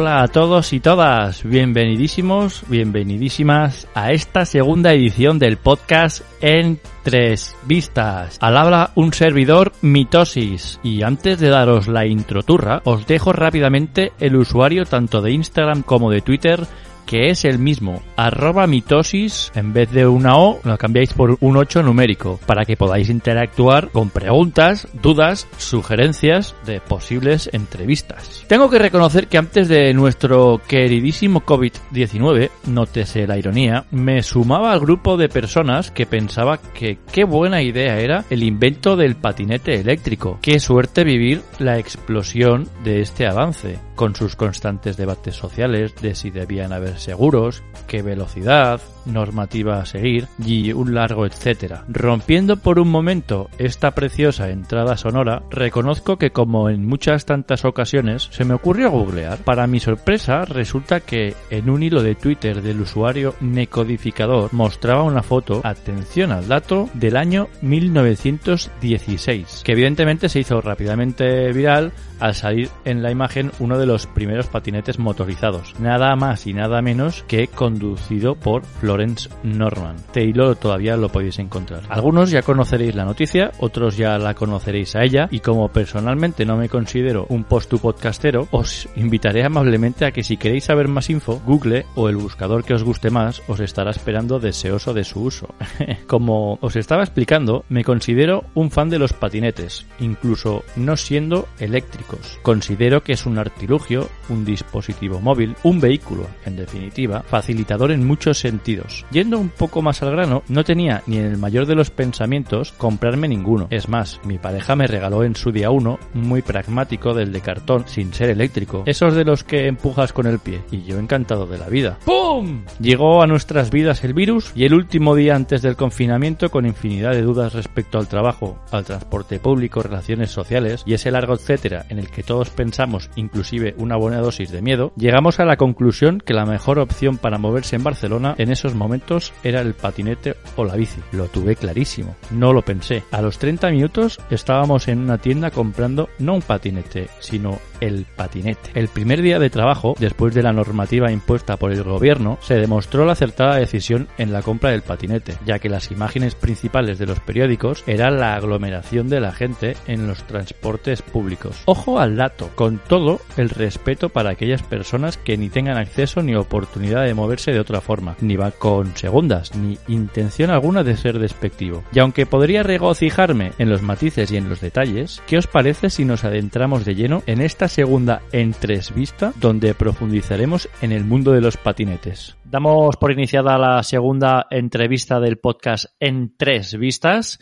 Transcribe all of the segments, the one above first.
Hola a todos y todas, bienvenidísimos, bienvenidísimas a esta segunda edición del podcast en tres vistas. Al habla un servidor mitosis y antes de daros la introturra os dejo rápidamente el usuario tanto de Instagram como de Twitter que es el mismo, arroba mitosis, en vez de una O, lo cambiáis por un 8 numérico, para que podáis interactuar con preguntas, dudas, sugerencias de posibles entrevistas. Tengo que reconocer que antes de nuestro queridísimo COVID-19, nótese la ironía, me sumaba al grupo de personas que pensaba que qué buena idea era el invento del patinete eléctrico. Qué suerte vivir la explosión de este avance, con sus constantes debates sociales de si debían haber seguros, qué velocidad, normativa a seguir y un largo etcétera. Rompiendo por un momento esta preciosa entrada sonora, reconozco que como en muchas tantas ocasiones se me ocurrió googlear. Para mi sorpresa resulta que en un hilo de Twitter del usuario Necodificador mostraba una foto, atención al dato, del año 1916, que evidentemente se hizo rápidamente viral al salir en la imagen uno de los primeros patinetes motorizados, nada más y nada menos que conducido por Norman. Hilo todavía lo podéis encontrar. Algunos ya conoceréis la noticia, otros ya la conoceréis a ella y como personalmente no me considero un post podcastero, os invitaré amablemente a que si queréis saber más info, Google o el buscador que os guste más os estará esperando deseoso de su uso. como os estaba explicando, me considero un fan de los patinetes, incluso no siendo eléctricos. Considero que es un artilugio, un dispositivo móvil, un vehículo, en definitiva, facilitador en muchos sentidos. Yendo un poco más al grano, no tenía ni en el mayor de los pensamientos comprarme ninguno. Es más, mi pareja me regaló en su día uno muy pragmático del de cartón sin ser eléctrico. Esos de los que empujas con el pie. Y yo encantado de la vida. ¡Pum! Llegó a nuestras vidas el virus y el último día antes del confinamiento con infinidad de dudas respecto al trabajo, al transporte público, relaciones sociales y ese largo etcétera en el que todos pensamos inclusive una buena dosis de miedo, llegamos a la conclusión que la mejor opción para moverse en Barcelona en esos momentos era el patinete o la bici. Lo tuve clarísimo, no lo pensé. A los 30 minutos estábamos en una tienda comprando no un patinete, sino el patinete. El primer día de trabajo, después de la normativa impuesta por el gobierno, se demostró la acertada decisión en la compra del patinete, ya que las imágenes principales de los periódicos eran la aglomeración de la gente en los transportes públicos. Ojo al dato, con todo el respeto para aquellas personas que ni tengan acceso ni oportunidad de moverse de otra forma, ni va con segundas, ni intención alguna de ser despectivo. Y aunque podría regocijarme en los matices y en los detalles, ¿qué os parece si nos adentramos de lleno en esta segunda entrevista donde profundizaremos en el mundo de los patinetes? Damos por iniciada la segunda entrevista del podcast en tres vistas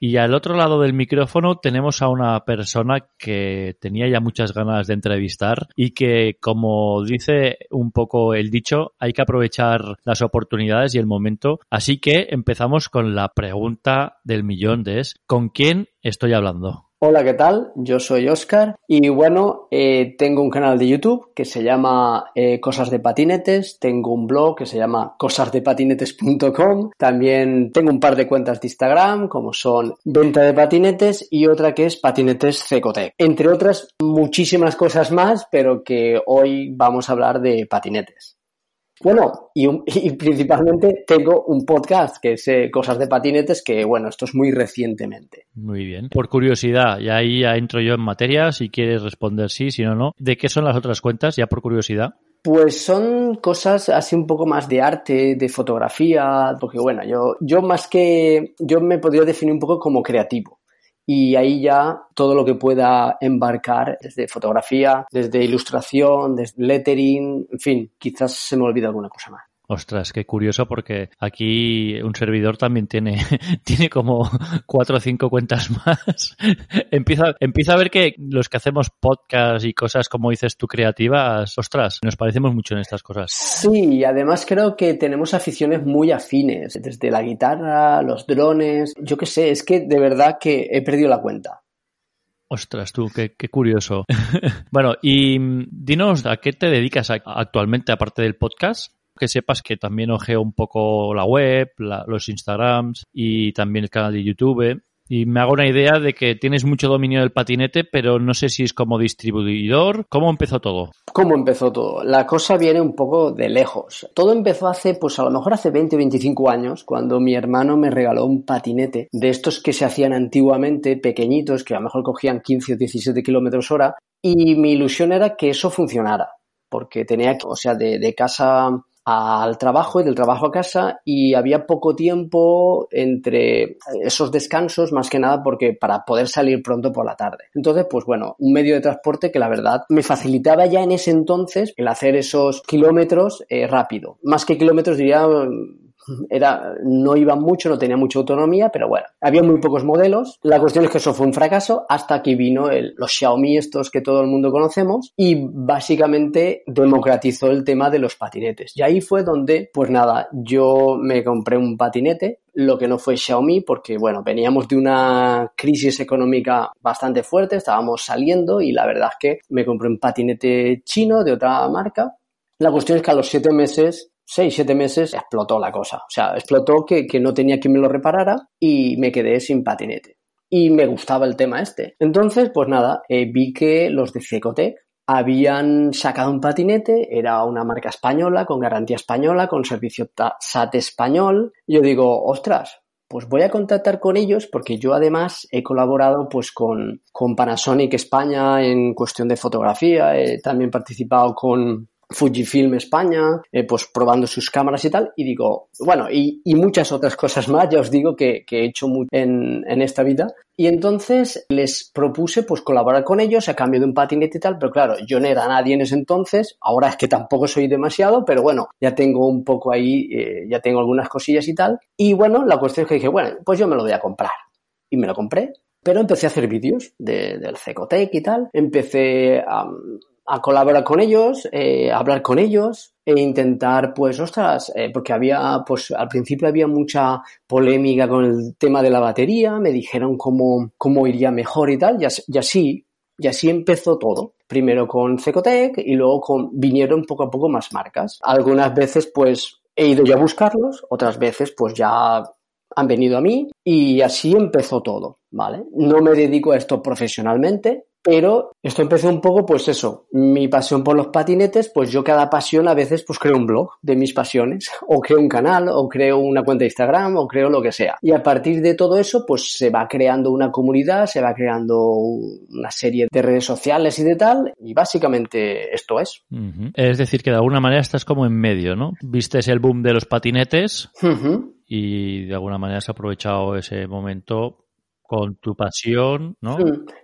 y al otro lado del micrófono tenemos a una persona que tenía ya muchas ganas de entrevistar y que, como dice un poco el dicho, hay que aprovechar las oportunidades y el momento. Así que empezamos con la pregunta del millón de es ¿con quién estoy hablando? Hola, ¿qué tal? Yo soy Oscar y bueno, eh, tengo un canal de YouTube que se llama eh, Cosas de Patinetes, tengo un blog que se llama cosasdepatinetes.com, también tengo un par de cuentas de Instagram como son Venta de Patinetes y otra que es Patinetes Cecotec, entre otras muchísimas cosas más, pero que hoy vamos a hablar de patinetes. Bueno, y, y principalmente tengo un podcast que es eh, Cosas de Patinetes, que bueno, esto es muy recientemente. Muy bien. Por curiosidad, y ahí ya entro yo en materia, si quieres responder sí, si no, no. ¿De qué son las otras cuentas, ya por curiosidad? Pues son cosas así un poco más de arte, de fotografía, porque bueno, yo, yo más que, yo me podría definir un poco como creativo. Y ahí ya todo lo que pueda embarcar, desde fotografía, desde ilustración, desde lettering, en fin, quizás se me olvida alguna cosa más. Ostras, qué curioso porque aquí un servidor también tiene, tiene como cuatro o cinco cuentas más. empieza, empieza a ver que los que hacemos podcast y cosas como dices tú creativas, ostras, nos parecemos mucho en estas cosas. Sí, y además creo que tenemos aficiones muy afines, desde la guitarra, los drones, yo qué sé, es que de verdad que he perdido la cuenta. Ostras, tú, qué, qué curioso. bueno, y mm, dinos, ¿a qué te dedicas actualmente aparte del podcast? Que sepas que también ojeo un poco la web, los Instagrams y también el canal de YouTube. Y me hago una idea de que tienes mucho dominio del patinete, pero no sé si es como distribuidor. ¿Cómo empezó todo? ¿Cómo empezó todo? La cosa viene un poco de lejos. Todo empezó hace, pues a lo mejor hace 20 o 25 años, cuando mi hermano me regaló un patinete de estos que se hacían antiguamente, pequeñitos, que a lo mejor cogían 15 o 17 kilómetros hora. Y mi ilusión era que eso funcionara porque tenía que, o sea, de, de, casa al trabajo y del trabajo a casa y había poco tiempo entre esos descansos más que nada porque para poder salir pronto por la tarde. Entonces, pues bueno, un medio de transporte que la verdad me facilitaba ya en ese entonces el hacer esos kilómetros eh, rápido. Más que kilómetros diría era, no iba mucho, no tenía mucha autonomía, pero bueno, había muy pocos modelos. La cuestión es que eso fue un fracaso hasta que vino el, los Xiaomi estos que todo el mundo conocemos y básicamente democratizó el tema de los patinetes. Y ahí fue donde, pues nada, yo me compré un patinete, lo que no fue Xiaomi porque, bueno, veníamos de una crisis económica bastante fuerte, estábamos saliendo y la verdad es que me compré un patinete chino de otra marca. La cuestión es que a los siete meses seis, siete meses explotó la cosa. O sea, explotó que, no tenía quien me lo reparara y me quedé sin patinete. Y me gustaba el tema este. Entonces, pues nada, eh, vi que los de Cecotec habían sacado un patinete, era una marca española, con garantía española, con servicio SAT español. Yo digo, ostras, pues voy a contactar con ellos porque yo además he colaborado pues con, con Panasonic España en cuestión de fotografía, he también participado con, Fujifilm España, eh, pues probando sus cámaras y tal, y digo, bueno, y, muchas otras cosas más, ya os digo que, he hecho mucho en, en, esta vida. Y entonces les propuse pues colaborar con ellos a cambio de un patinete y tal, pero claro, yo no era nadie en ese entonces, ahora es que tampoco soy demasiado, pero bueno, ya tengo un poco ahí, eh, ya tengo algunas cosillas y tal. Y bueno, la cuestión es que dije, bueno, pues yo me lo voy a comprar. Y me lo compré, pero empecé a hacer vídeos de, del Cecotec y tal. Empecé a, a colaborar con ellos, eh, a hablar con ellos e intentar, pues, ostras, eh, porque había, pues, al principio había mucha polémica con el tema de la batería, me dijeron cómo, cómo iría mejor y tal, y así, y así empezó todo. Primero con Cecotec y luego con, vinieron poco a poco más marcas. Algunas veces, pues, he ido ya a buscarlos, otras veces, pues, ya han venido a mí y así empezó todo, ¿vale? No me dedico a esto profesionalmente, pero esto empezó un poco, pues eso, mi pasión por los patinetes, pues yo cada pasión a veces pues creo un blog de mis pasiones, o creo un canal, o creo una cuenta de Instagram, o creo lo que sea. Y a partir de todo eso, pues se va creando una comunidad, se va creando una serie de redes sociales y de tal, y básicamente esto es. Es decir, que de alguna manera estás como en medio, ¿no? Vistes el boom de los patinetes. Y de alguna manera has aprovechado ese momento con tu pasión, ¿no?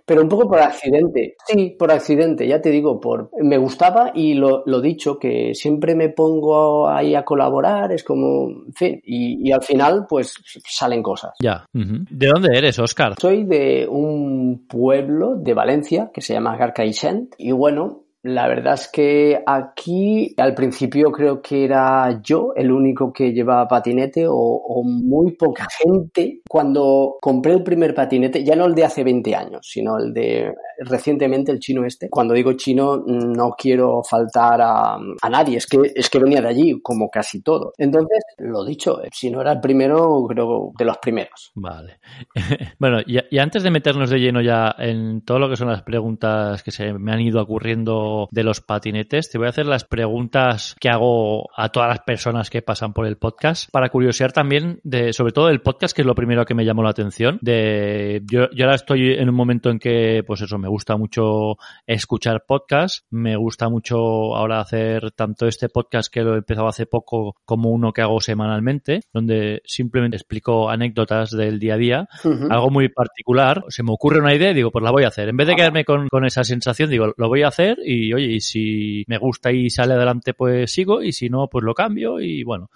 pero un poco por accidente. Sí, por accidente, ya te digo, por me gustaba y lo, lo dicho, que siempre me pongo ahí a colaborar, es como, en fin, y, al final pues salen cosas. Ya. ¿De dónde eres, Oscar? Soy de un pueblo de Valencia que se llama Garcaixent y bueno, la verdad es que aquí al principio creo que era yo el único que llevaba patinete o, muy poca gente. Cuando compré el primer patinete, ya no el de hace 20 años, sino el de recientemente el chino este. Cuando digo chino, no quiero faltar a, a nadie, es que, es que venía de allí, como casi todo. Entonces, lo dicho, si no era el primero, creo de los primeros. Vale. bueno, y, y antes de meternos de lleno ya en todo lo que son las preguntas que se me han ido ocurriendo de los patinetes, te voy a hacer las preguntas que hago a todas las personas que pasan por el podcast para curiosear también de, sobre todo el podcast, que es lo primero que me llamó la atención. De, yo, yo ahora estoy en un momento en que, pues eso, me gusta mucho escuchar podcast, me gusta mucho ahora hacer tanto este podcast que lo he empezado hace poco como uno que hago semanalmente, donde simplemente explico anécdotas del día a día, algo muy particular, se me ocurre una idea y digo, pues la voy a hacer. En vez de Ah. quedarme con, con esa sensación, digo, lo voy a hacer y oye, y si me gusta y sale adelante, pues sigo y si no, pues lo cambio y bueno.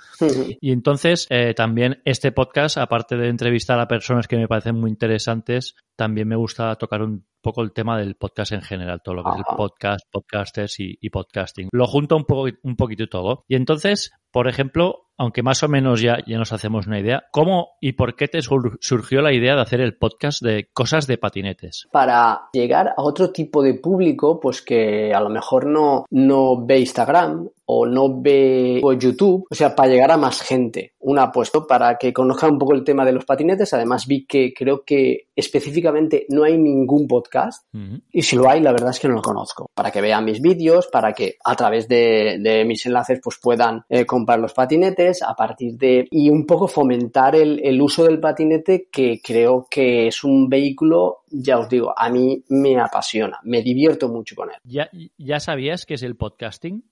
Y entonces, eh, también este podcast, aparte de entrevistar a personas que me parecen muy interesantes, también me gusta tocar un poco el tema del podcast en general, todo lo que es el podcast, podcasters y, y podcasting. Lo junto un poco, un poquito todo. Y entonces, por ejemplo, aunque más o menos ya, ya nos hacemos una idea, ¿cómo y por qué te sur- surgió la idea de hacer el podcast de cosas de patinetes? para llegar a otro tipo de público, pues que a lo mejor no, no ve Instagram o no ve YouTube, o sea, para llegar a más gente. Una, pues para que conozcan un poco el tema de los patinetes. Además, vi que creo que específicamente no hay ningún podcast y si lo hay, la verdad es que no lo conozco. Para que vean mis vídeos, para que a través de, de mis enlaces pues puedan eh, comprar los patinetes a partir de... y un poco fomentar el, el uso del patinete que creo que es un vehículo, ya os digo, a mí me apasiona, me divierto mucho con él. ¿Ya, ¿Ya sabías qué es el podcasting?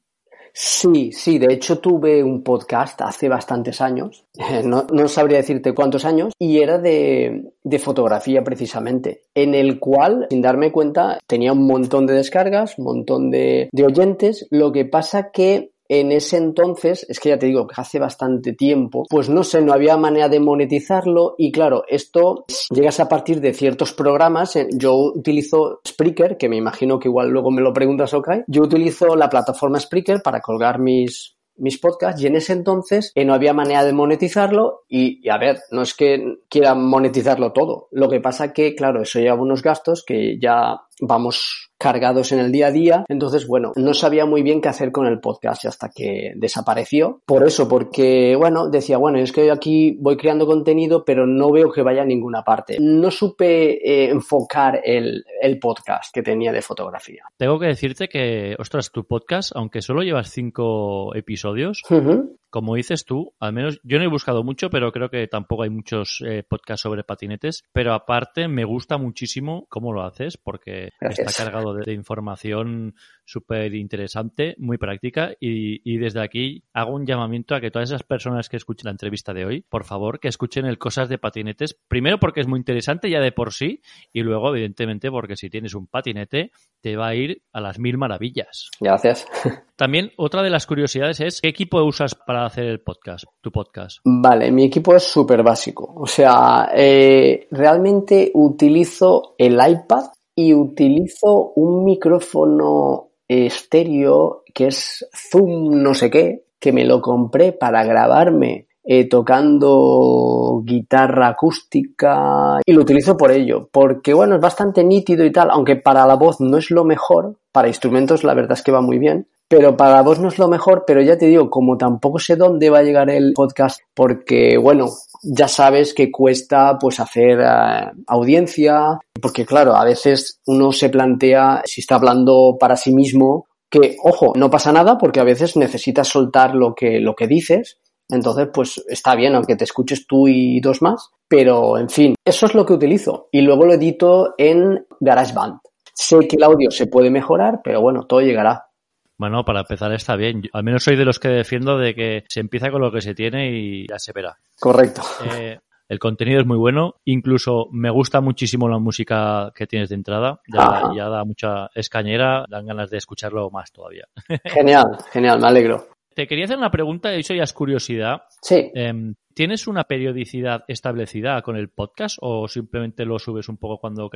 Sí, sí, de hecho tuve un podcast hace bastantes años, no, sabría decirte cuántos años, y era de, de fotografía precisamente, en el cual, sin darme cuenta, tenía un montón de descargas, un montón de, de oyentes, lo que pasa que en ese entonces, es que ya te digo que hace bastante tiempo, pues no sé, no había manera de monetizarlo y claro, esto llegas a partir de ciertos programas. eh, Yo utilizo Spreaker, que me imagino que igual luego me lo preguntas, ok. Yo utilizo la plataforma Spreaker para colgar mis, mis podcasts y en ese entonces eh, no había manera de monetizarlo y, y, a ver, no es que quiera monetizarlo todo. Lo que pasa que, claro, eso lleva unos gastos que ya vamos cargados en el día a día. Entonces, bueno, no sabía muy bien qué hacer con el podcast hasta que desapareció. Por eso, porque, bueno, decía, bueno, es que aquí voy creando contenido, pero no veo que vaya a ninguna parte. No supe eh, enfocar el, el podcast que tenía de fotografía. Tengo que decirte que, ostras, tu podcast, aunque solo llevas cinco episodios, Uh -huh. Como dices tú, al menos yo no he buscado mucho, pero creo que tampoco hay muchos eh, podcasts sobre patinetes. Pero aparte, me gusta muchísimo cómo lo haces, porque Gracias. está cargado de, de información súper interesante, muy práctica. Y, y, desde aquí hago un llamamiento a que todas esas personas que escuchen la entrevista de hoy, por favor, que escuchen el Cosas de Patinetes. Primero porque es muy interesante ya de por sí, y luego, evidentemente, porque si tienes un patinete, te va a ir a las mil maravillas. Gracias. También otra de las curiosidades es ¿qué equipo usas para hacer el podcast, tu podcast? Vale, mi equipo es súper básico. O sea, eh, realmente utilizo el iPad y utilizo un micrófono estéreo que es Zoom no sé qué, que me lo compré para grabarme eh, tocando guitarra acústica y lo utilizo por ello, porque bueno, es bastante nítido y tal, aunque para la voz no es lo mejor, para instrumentos la verdad es que va muy bien, pero para voz no es lo mejor, pero ya te digo, como tampoco sé dónde va a llegar el podcast, porque bueno, ya sabes que cuesta pues hacer uh, audiencia, porque claro, a veces uno se plantea si está hablando para sí mismo, que ojo, no pasa nada porque a veces necesitas soltar lo que, lo que dices, entonces, pues está bien, aunque te escuches tú y dos más. Pero, en fin, eso es lo que utilizo. Y luego lo edito en GarageBand. Sé que el audio se puede mejorar, pero bueno, todo llegará. Bueno, para empezar está bien. Yo, al menos soy de los que defiendo de que se empieza con lo que se tiene y ya se verá. Correcto. Eh, el contenido es muy bueno. Incluso me gusta muchísimo la música que tienes de entrada. Ya, ya da mucha escañera. Dan ganas de escucharlo más todavía. Genial, genial, me alegro. Te quería hacer una pregunta, eso ya es curiosidad. Sí. Eh, ¿Tienes una periodicidad establecida con el podcast o simplemente lo subes un poco cuando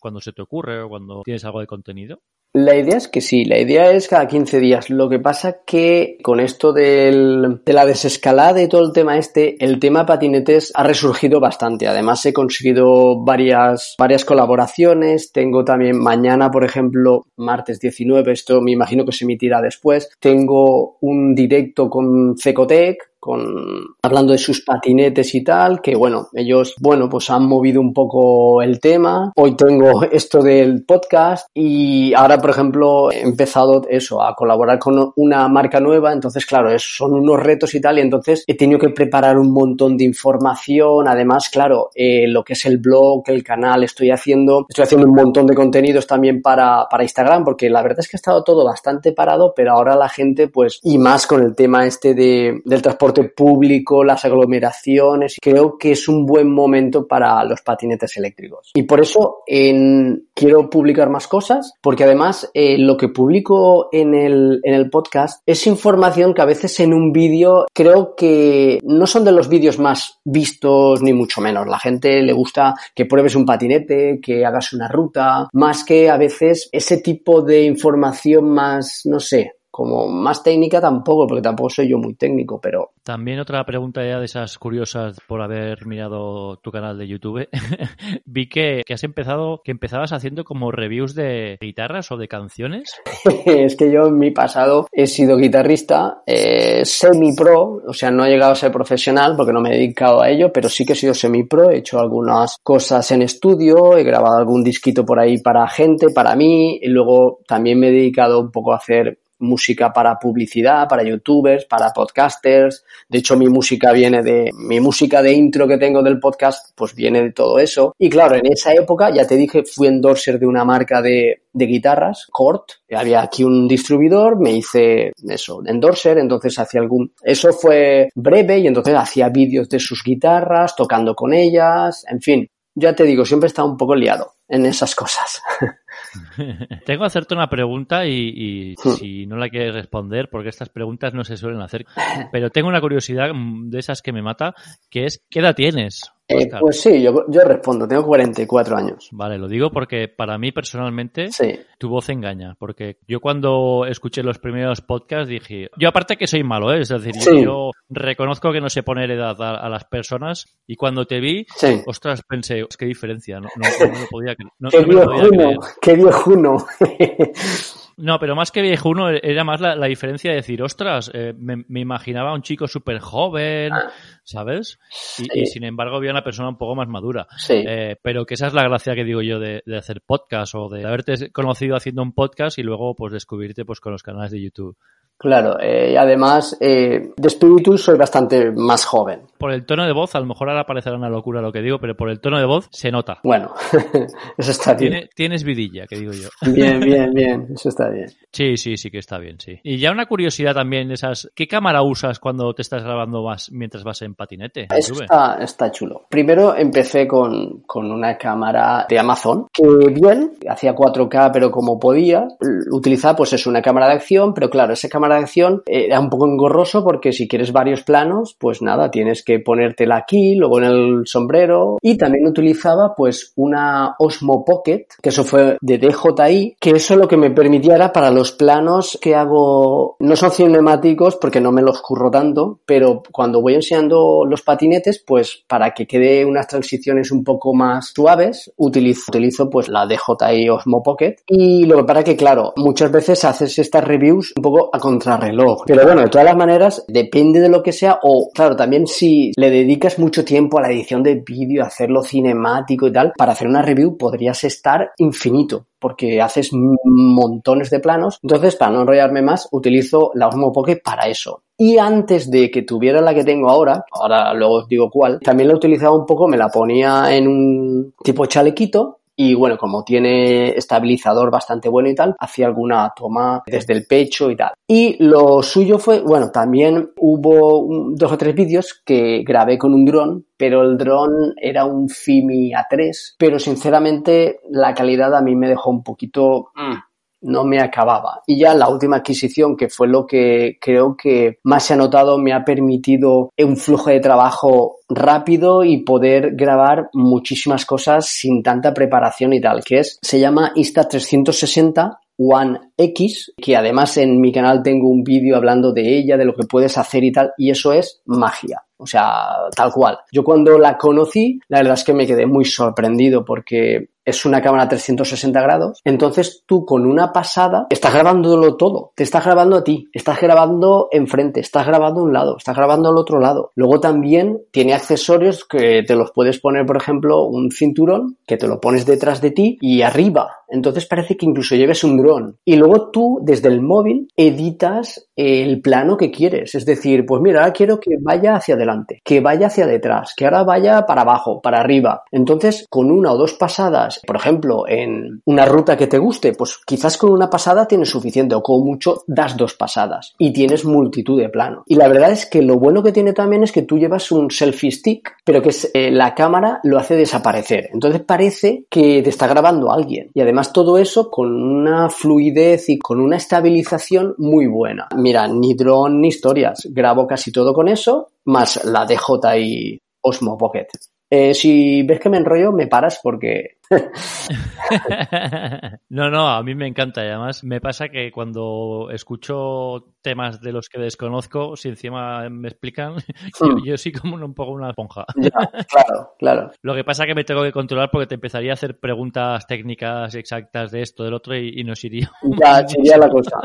cuando se te ocurre o cuando tienes algo de contenido? La idea es que sí, la idea es cada 15 días. Lo que pasa que con esto de la desescalada y todo el tema este, el tema patinetes ha resurgido bastante. Además he conseguido varias, varias colaboraciones. Tengo también mañana, por ejemplo, martes 19, esto me imagino que se emitirá después. Tengo un directo con Cecotec, con hablando de sus patinetes y tal, que bueno, ellos, bueno, pues han movido un poco el tema. Hoy tengo esto del podcast y ahora, por ejemplo, he empezado eso, a colaborar con una marca nueva, entonces, claro, son unos retos y tal, y entonces he tenido que preparar un montón de información, además, claro, eh, lo que es el blog, el canal, estoy haciendo, estoy haciendo un montón de contenidos también para, para Instagram, porque la verdad es que ha estado todo bastante parado, pero ahora la gente, pues, y más con el tema este de, del transporte público, las aglomeraciones. Creo que es un buen momento para los patinetes eléctricos. Y por eso en, quiero publicar más cosas, porque además eh, lo que publico en el, en el podcast es información que a veces en un vídeo creo que no son de los vídeos más vistos ni mucho menos. La gente le gusta que pruebes un patinete, que hagas una ruta, más que a veces ese tipo de información más, no sé, como más técnica tampoco, porque tampoco soy yo muy técnico, pero... También otra pregunta ya de esas curiosas por haber mirado tu canal de YouTube. Vi que, has empezado, que empezabas haciendo como reviews de guitarras o de canciones. es que yo en mi pasado he sido guitarrista, eh, semi-pro, o sea, no he llegado a ser profesional porque no me he dedicado a ello, pero sí que he sido semi-pro, he hecho algunas cosas en estudio, he grabado algún disquito por ahí para gente, para mí, y luego también me he dedicado un poco a hacer música para publicidad, para youtubers, para podcasters. De hecho, mi música viene de, mi música de intro que tengo del podcast, pues viene de todo eso. Y claro, en esa época, ya te dije, fui endorser de una marca de, guitarras, Cort. Había aquí un distribuidor, me hice eso, endorser, entonces hacía algún, eso fue breve y entonces hacía vídeos de sus guitarras, tocando con ellas, en fin. Ya te digo, siempre he estado un poco liado en esas cosas. Tengo que hacerte una pregunta y, si no la quieres responder, porque estas preguntas no se suelen hacer, pero tengo una curiosidad de esas que me mata, que es, ¿qué edad tienes? Eh, pues sí, yo, yo, respondo, tengo 44 años. Vale, lo digo porque para mí personalmente tu voz engaña, porque yo cuando escuché los primeros podcasts dije, yo aparte que soy malo, ¿eh? es decir, yo, reconozco que no sé poner edad a, las personas y cuando te vi, ostras, pensé, qué diferencia, no, no, lo podía, no, qué viejuno, qué viejuno. No, pero más que viejuno era más la, diferencia de decir, ostras, eh, me, imaginaba a un chico súper joven, ah. ¿sabes? Y, sin embargo había una persona un poco más madura. Sí. Eh, pero que esa es la gracia que digo yo de, de, hacer podcast o de haberte conocido haciendo un podcast y luego pues descubrirte pues con los canales de YouTube. Claro, eh, y además eh, de espíritu soy bastante más joven. Por el tono de voz, a lo mejor ahora parecerá una locura lo que digo, pero por el tono de voz se nota. Bueno, eso está bien. tienes vidilla, que digo yo. Bien, bien, bien, eso está bien. Sí, sí, sí que está bien, sí. Y ya una curiosidad también de esas, ¿qué cámara usas cuando te estás grabando más mientras vas en patinete? Eso está, está, chulo. Primero empecé con, con una cámara de Amazon, que bien, hacía 4K, pero como podía, utilizaba pues es una cámara de acción, pero claro, esa cámara de acción era un poco engorroso porque si quieres varios planos, pues nada, tienes que ponértela aquí, luego en el sombrero. Y también utilizaba pues una Osmo Pocket, que eso fue de DJI, que eso lo que me permitía era para los planos que hago, no son cinemáticos porque no me los curro tanto, pero cuando voy enseñando los patinetes, pues para que quede unas transiciones un poco más suaves, utilizo, utilizo pues la DJI Osmo Pocket. Y lo que para que, claro, muchas veces haces estas reviews un poco a reloj. Pero bueno, de todas las maneras, depende de lo que sea, o claro, también si le dedicas mucho tiempo a la edición de vídeo, hacerlo cinemático y tal, para hacer una review podrías estar infinito porque haces montones de planos. Entonces, para no enrollarme más, utilizo la Osmo Pocket para eso. Y antes de que tuviera la que tengo ahora, ahora luego os digo cuál, también la utilizaba un poco, me la ponía en un tipo chalequito y bueno, como tiene estabilizador bastante bueno y tal, hacía alguna toma desde el pecho y tal. Y lo suyo fue, bueno, también hubo dos o tres vídeos que grabé con un dron, pero el dron era un Fimi A3, pero sinceramente la calidad a mí me dejó un poquito... Mm, no me acababa. Y ya la última adquisición, que fue lo que creo que más se ha notado, me ha permitido un flujo de trabajo rápido y poder grabar muchísimas cosas sin tanta preparación y tal, que es, se llama Insta360 One X, que además en mi canal tengo un vídeo hablando de ella, de lo que puedes hacer y tal, y eso es magia. O sea, tal cual. Yo cuando la conocí, la verdad es que me quedé muy sorprendido porque es una cámara 360 grados. Entonces tú con una pasada estás grabándolo todo. Te estás grabando a ti, estás grabando enfrente, estás grabando un lado, estás grabando al otro lado. Luego también tiene accesorios que te los puedes poner, por ejemplo, un cinturón que te lo pones detrás de ti y arriba. Entonces parece que incluso lleves un dron. Y luego tú desde el móvil editas el plano que quieres. Es decir, pues mira, ahora quiero que vaya hacia adelante, que vaya hacia detrás, que ahora vaya para abajo, para arriba. Entonces, con una o dos pasadas por ejemplo, en una ruta que te guste, pues quizás con una pasada tienes suficiente o con mucho das dos pasadas y tienes multitud de plano. Y la verdad es que lo bueno que tiene también es que tú llevas un selfie stick, pero que eh, la cámara lo hace desaparecer. Entonces parece que te está grabando alguien. Y además todo eso con una fluidez y con una estabilización muy buena. Mira, ni dron ni historias. Grabo casi todo con eso, más la DJI Osmo Pocket. Eh, si ves que me enrollo, me paras porque no, no, a mí me encanta y además me pasa que cuando escucho temas de los que desconozco, si encima me explican, hmm. yo, sí como un poco una esponja. claro, claro. Lo que pasa es que me tengo que controlar porque te empezaría a hacer preguntas técnicas exactas de esto, del otro y, nos iría. Ya, sería la cosa.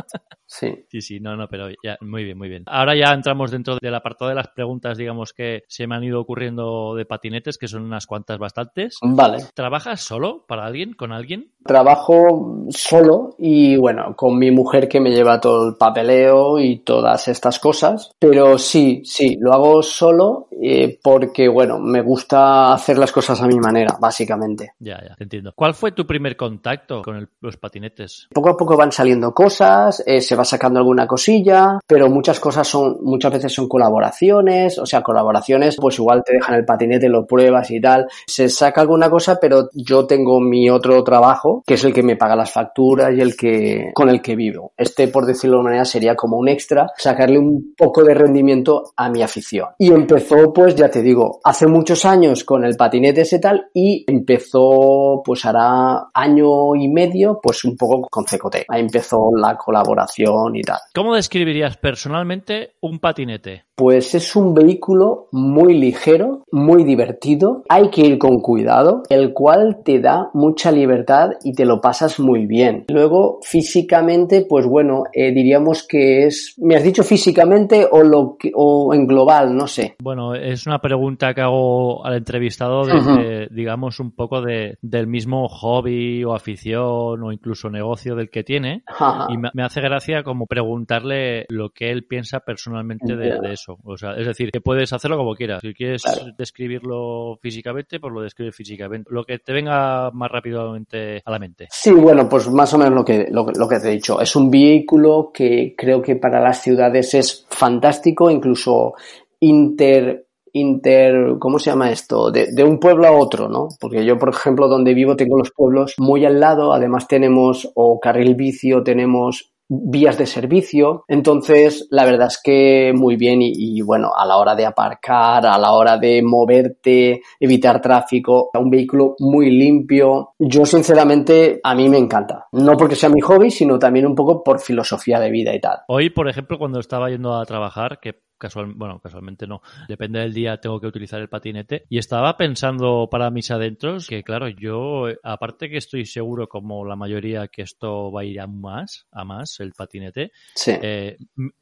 Sí. Sí, sí, no, no, pero ya, muy bien, muy bien. Ahora ya entramos dentro del apartado de las preguntas, digamos, que se me han ido ocurriendo de patinetes, que son unas cuantas bastantes. Vale. ¿Trabajas solo para alguien, con alguien? Trabajo solo y bueno, con mi mujer que me lleva todo el papeleo y todas estas cosas. Pero sí, sí, lo hago solo eh, porque bueno, me gusta hacer las cosas a mi manera, básicamente. Ya, ya, entiendo. ¿Cuál fue tu primer contacto con los patinetes? Poco a poco van saliendo cosas, eh, se va sacando alguna cosilla, pero muchas cosas son, muchas veces son colaboraciones, o sea, colaboraciones, pues igual te dejan el patinete, lo pruebas y tal. Se saca alguna cosa, pero yo tengo mi otro trabajo, que es el que me paga las facturas y el que con el que vivo. Este, por decirlo de una manera, sería como un extra, sacarle un poco de rendimiento a mi afición. Y empezó, pues ya te digo, hace muchos años con el patinete ese tal y empezó, pues hará año y medio, pues un poco con CCT. Ahí empezó la colaboración y tal. ¿Cómo describirías personalmente un patinete? Pues es un vehículo muy ligero, muy divertido, hay que ir con cuidado, el cual te da mucha libertad y te lo pasas muy bien. Luego, físicamente, pues bueno, eh, diríamos que es, ¿me has dicho físicamente o, lo o en global? No sé. Bueno, es una pregunta que hago al entrevistado desde, digamos, un poco de, del mismo hobby o afición o incluso negocio del que tiene. Y me, hace gracia como preguntarle lo que él piensa personalmente de eso. O sea, es decir, que puedes hacerlo como quieras. Si quieres describirlo físicamente, pues lo describes físicamente. Lo que te venga más rápidamente a la mente. Sí, bueno, pues más o menos lo que, lo, que te he dicho. Es un vehículo que creo que para las ciudades es fantástico, incluso inter inter, ¿cómo se llama esto? De, de, un pueblo a otro, ¿no? Porque yo, por ejemplo, donde vivo tengo los pueblos muy al lado, además tenemos o carril bici tenemos vías de servicio. Entonces, la verdad es que muy bien y, bueno, a la hora de aparcar, a la hora de moverte, evitar tráfico, un vehículo muy limpio. Yo sinceramente, a mí me encanta. No porque sea mi hobby, sino también un poco por filosofía de vida y tal. Hoy, por ejemplo, cuando estaba yendo a trabajar, que casual, bueno, casualmente no, depende del día tengo que utilizar el patinete. Y estaba pensando para mis adentros que, claro, yo, aparte que estoy seguro, como la mayoría, que esto va a ir a más, a más, el patinete, eh,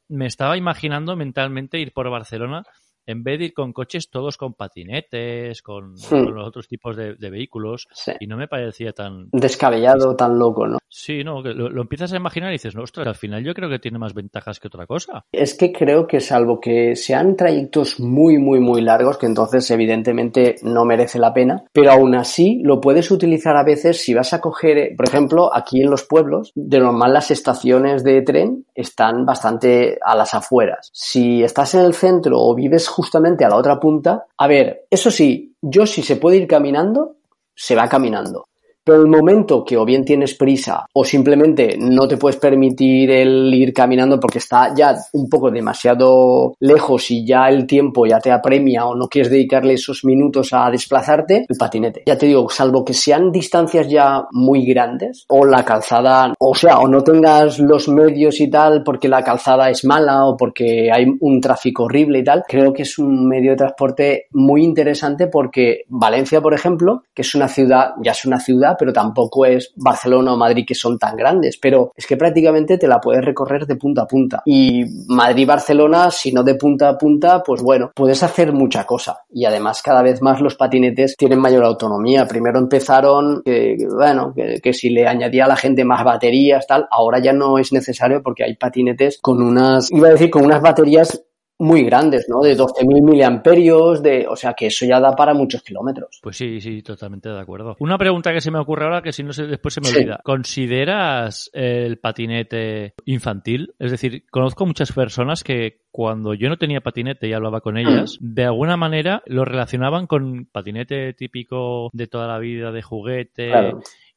me estaba imaginando mentalmente ir por Barcelona en vez de ir con coches todos con patinetes, con, los otros tipos de, vehículos, y no me parecía tan... Descabellado, tan loco, ¿no? Sí, no, lo, lo, empiezas a imaginar y dices, no, ostras, al final yo creo que tiene más ventajas que otra cosa. Es que creo que salvo que sean trayectos muy, muy, muy largos, que entonces evidentemente no merece la pena, pero aún así lo puedes utilizar a veces si vas a coger, por ejemplo, aquí en los pueblos, de normal las estaciones de tren están bastante a las afueras. Si estás en el centro o vives justamente a la otra punta. A ver, eso sí, yo si se puede ir caminando, se va caminando. Pero el momento que o bien tienes prisa o simplemente no te puedes permitir el ir caminando porque está ya un poco demasiado lejos y ya el tiempo ya te apremia o no quieres dedicarle esos minutos a desplazarte, el patinete. Ya te digo, salvo que sean distancias ya muy grandes o la calzada, o sea, o no tengas los medios y tal porque la calzada es mala o porque hay un tráfico horrible y tal, creo que es un medio de transporte muy interesante porque Valencia, por ejemplo, que es una ciudad, ya es una ciudad, pero tampoco es Barcelona o Madrid que son tan grandes, pero es que prácticamente te la puedes recorrer de punta a punta. Y Madrid-Barcelona, si no de punta a punta, pues bueno, puedes hacer mucha cosa. Y además cada vez más los patinetes tienen mayor autonomía. Primero empezaron que, bueno, que, que si le añadía a la gente más baterías, tal, ahora ya no es necesario porque hay patinetes con unas, iba a decir, con unas baterías muy grandes, ¿no? De 12.000 miliamperios, de, o sea que eso ya da para muchos kilómetros. Pues sí, sí, totalmente de acuerdo. Una pregunta que se me ocurre ahora que si no se, después se me olvida. ¿Consideras el patinete infantil? Es decir, conozco muchas personas que cuando yo no tenía patinete y hablaba con ellas, mm. de alguna manera lo relacionaban con patinete típico de toda la vida, de juguete.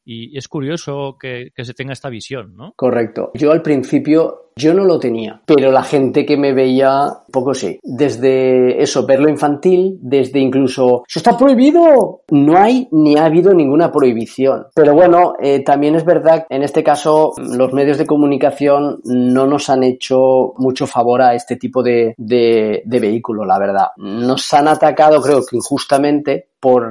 Y es curioso que, que, se tenga esta visión, ¿no? Correcto. Yo al principio yo no lo tenía, pero la gente que me veía, poco sí. Desde eso, verlo infantil, desde incluso, ¡eso está prohibido! No hay ni ha habido ninguna prohibición. Pero bueno, eh, también es verdad, en este caso, los medios de comunicación no nos han hecho mucho favor a este tipo de, de, de vehículo, la verdad. Nos han atacado, creo que injustamente, por,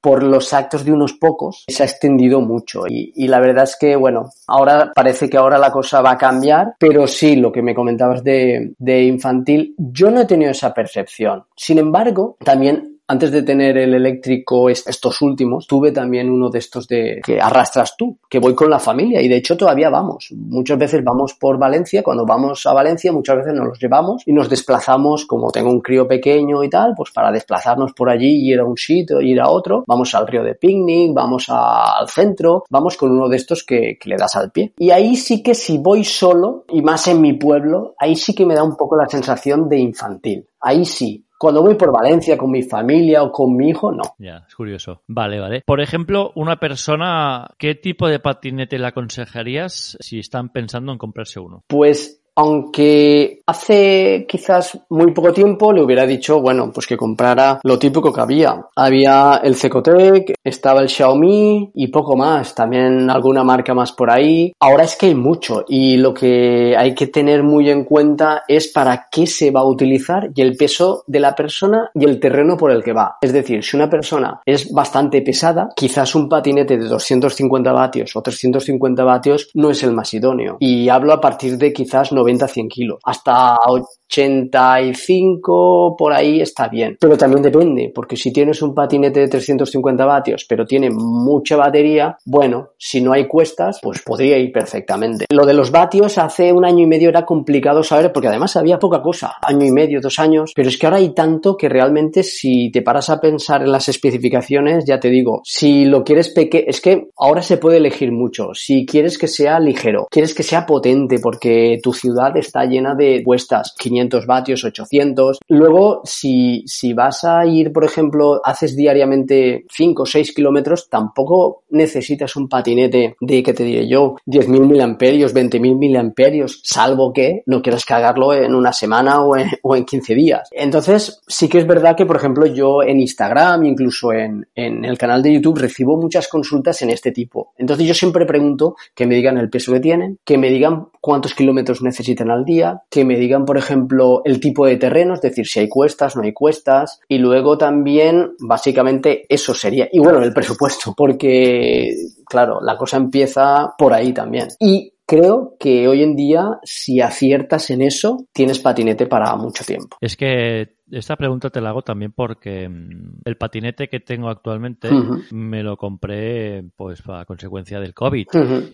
por, los actos de unos pocos se ha extendido mucho y, y, la verdad es que bueno ahora parece que ahora la cosa va a cambiar pero sí, lo que me comentabas de, de infantil, yo no he tenido esa percepción. Sin embargo, también antes de tener el eléctrico estos últimos, tuve también uno de estos de que arrastras tú, que voy con la familia y de hecho todavía vamos. Muchas veces vamos por Valencia, cuando vamos a Valencia muchas veces nos los llevamos y nos desplazamos, como tengo un crío pequeño y tal, pues para desplazarnos por allí y ir a un sitio, ir a otro, vamos al río de picnic, vamos al centro, vamos con uno de estos que, que le das al pie. Y ahí sí que si voy solo y más en mi pueblo, ahí sí que me da un poco la sensación de infantil. Ahí sí, cuando voy por Valencia con mi familia o con mi hijo, no. Ya, es curioso. Vale, vale. Por ejemplo, una persona, ¿qué tipo de patinete le aconsejarías si están pensando en comprarse uno? Pues aunque hace quizás muy poco tiempo le hubiera dicho, bueno, pues que comprara lo típico que había. Había el Cecotec, estaba el Xiaomi y poco más, también alguna marca más por ahí. Ahora es que hay mucho y lo que hay que tener muy en cuenta es para qué se va a utilizar y el peso de la persona y el terreno por el que va. Es decir, si una persona es bastante pesada, quizás un patinete de 250 vatios o 350 vatios no es el más idóneo. Y hablo a partir de quizás no 90-100 kilos. Hasta 85 por ahí está bien. Pero también depende, porque si tienes un patinete de 350 vatios, pero tiene mucha batería, bueno, si no hay cuestas, pues podría ir perfectamente. Lo de los vatios hace un año y medio era complicado saber, porque además había poca cosa, año y medio, dos años, pero es que ahora hay tanto que realmente si te paras a pensar en las especificaciones, ya te digo, si lo quieres pequeño, es que ahora se puede elegir mucho. Si quieres que sea ligero, quieres que sea potente, porque tu ciudad está llena de cuestas, 500 vatios, 800. Luego, si, si vas a ir, por ejemplo, haces diariamente 5 o 6 kilómetros, tampoco necesitas un patinete de, que te diré yo, 10.000 miliamperios, 20.000 miliamperios, salvo que no quieras cargarlo en una semana o en, o en 15 días. Entonces, sí que es verdad que, por ejemplo, yo en Instagram, incluso en, en el canal de YouTube, recibo muchas consultas en este tipo. Entonces, yo siempre pregunto que me digan el peso que tienen, que me digan cuántos kilómetros necesitan al día, que me digan, por ejemplo, el tipo de terreno, es decir, si hay cuestas, no hay cuestas, y luego también, básicamente, eso sería. Y bueno, el presupuesto, porque, claro, la cosa empieza por ahí también. Y creo que hoy en día, si aciertas en eso, tienes patinete para mucho tiempo. Es que esta pregunta te la hago también porque mm, el patinete que tengo actualmente me lo compré pues a consecuencia del COVID.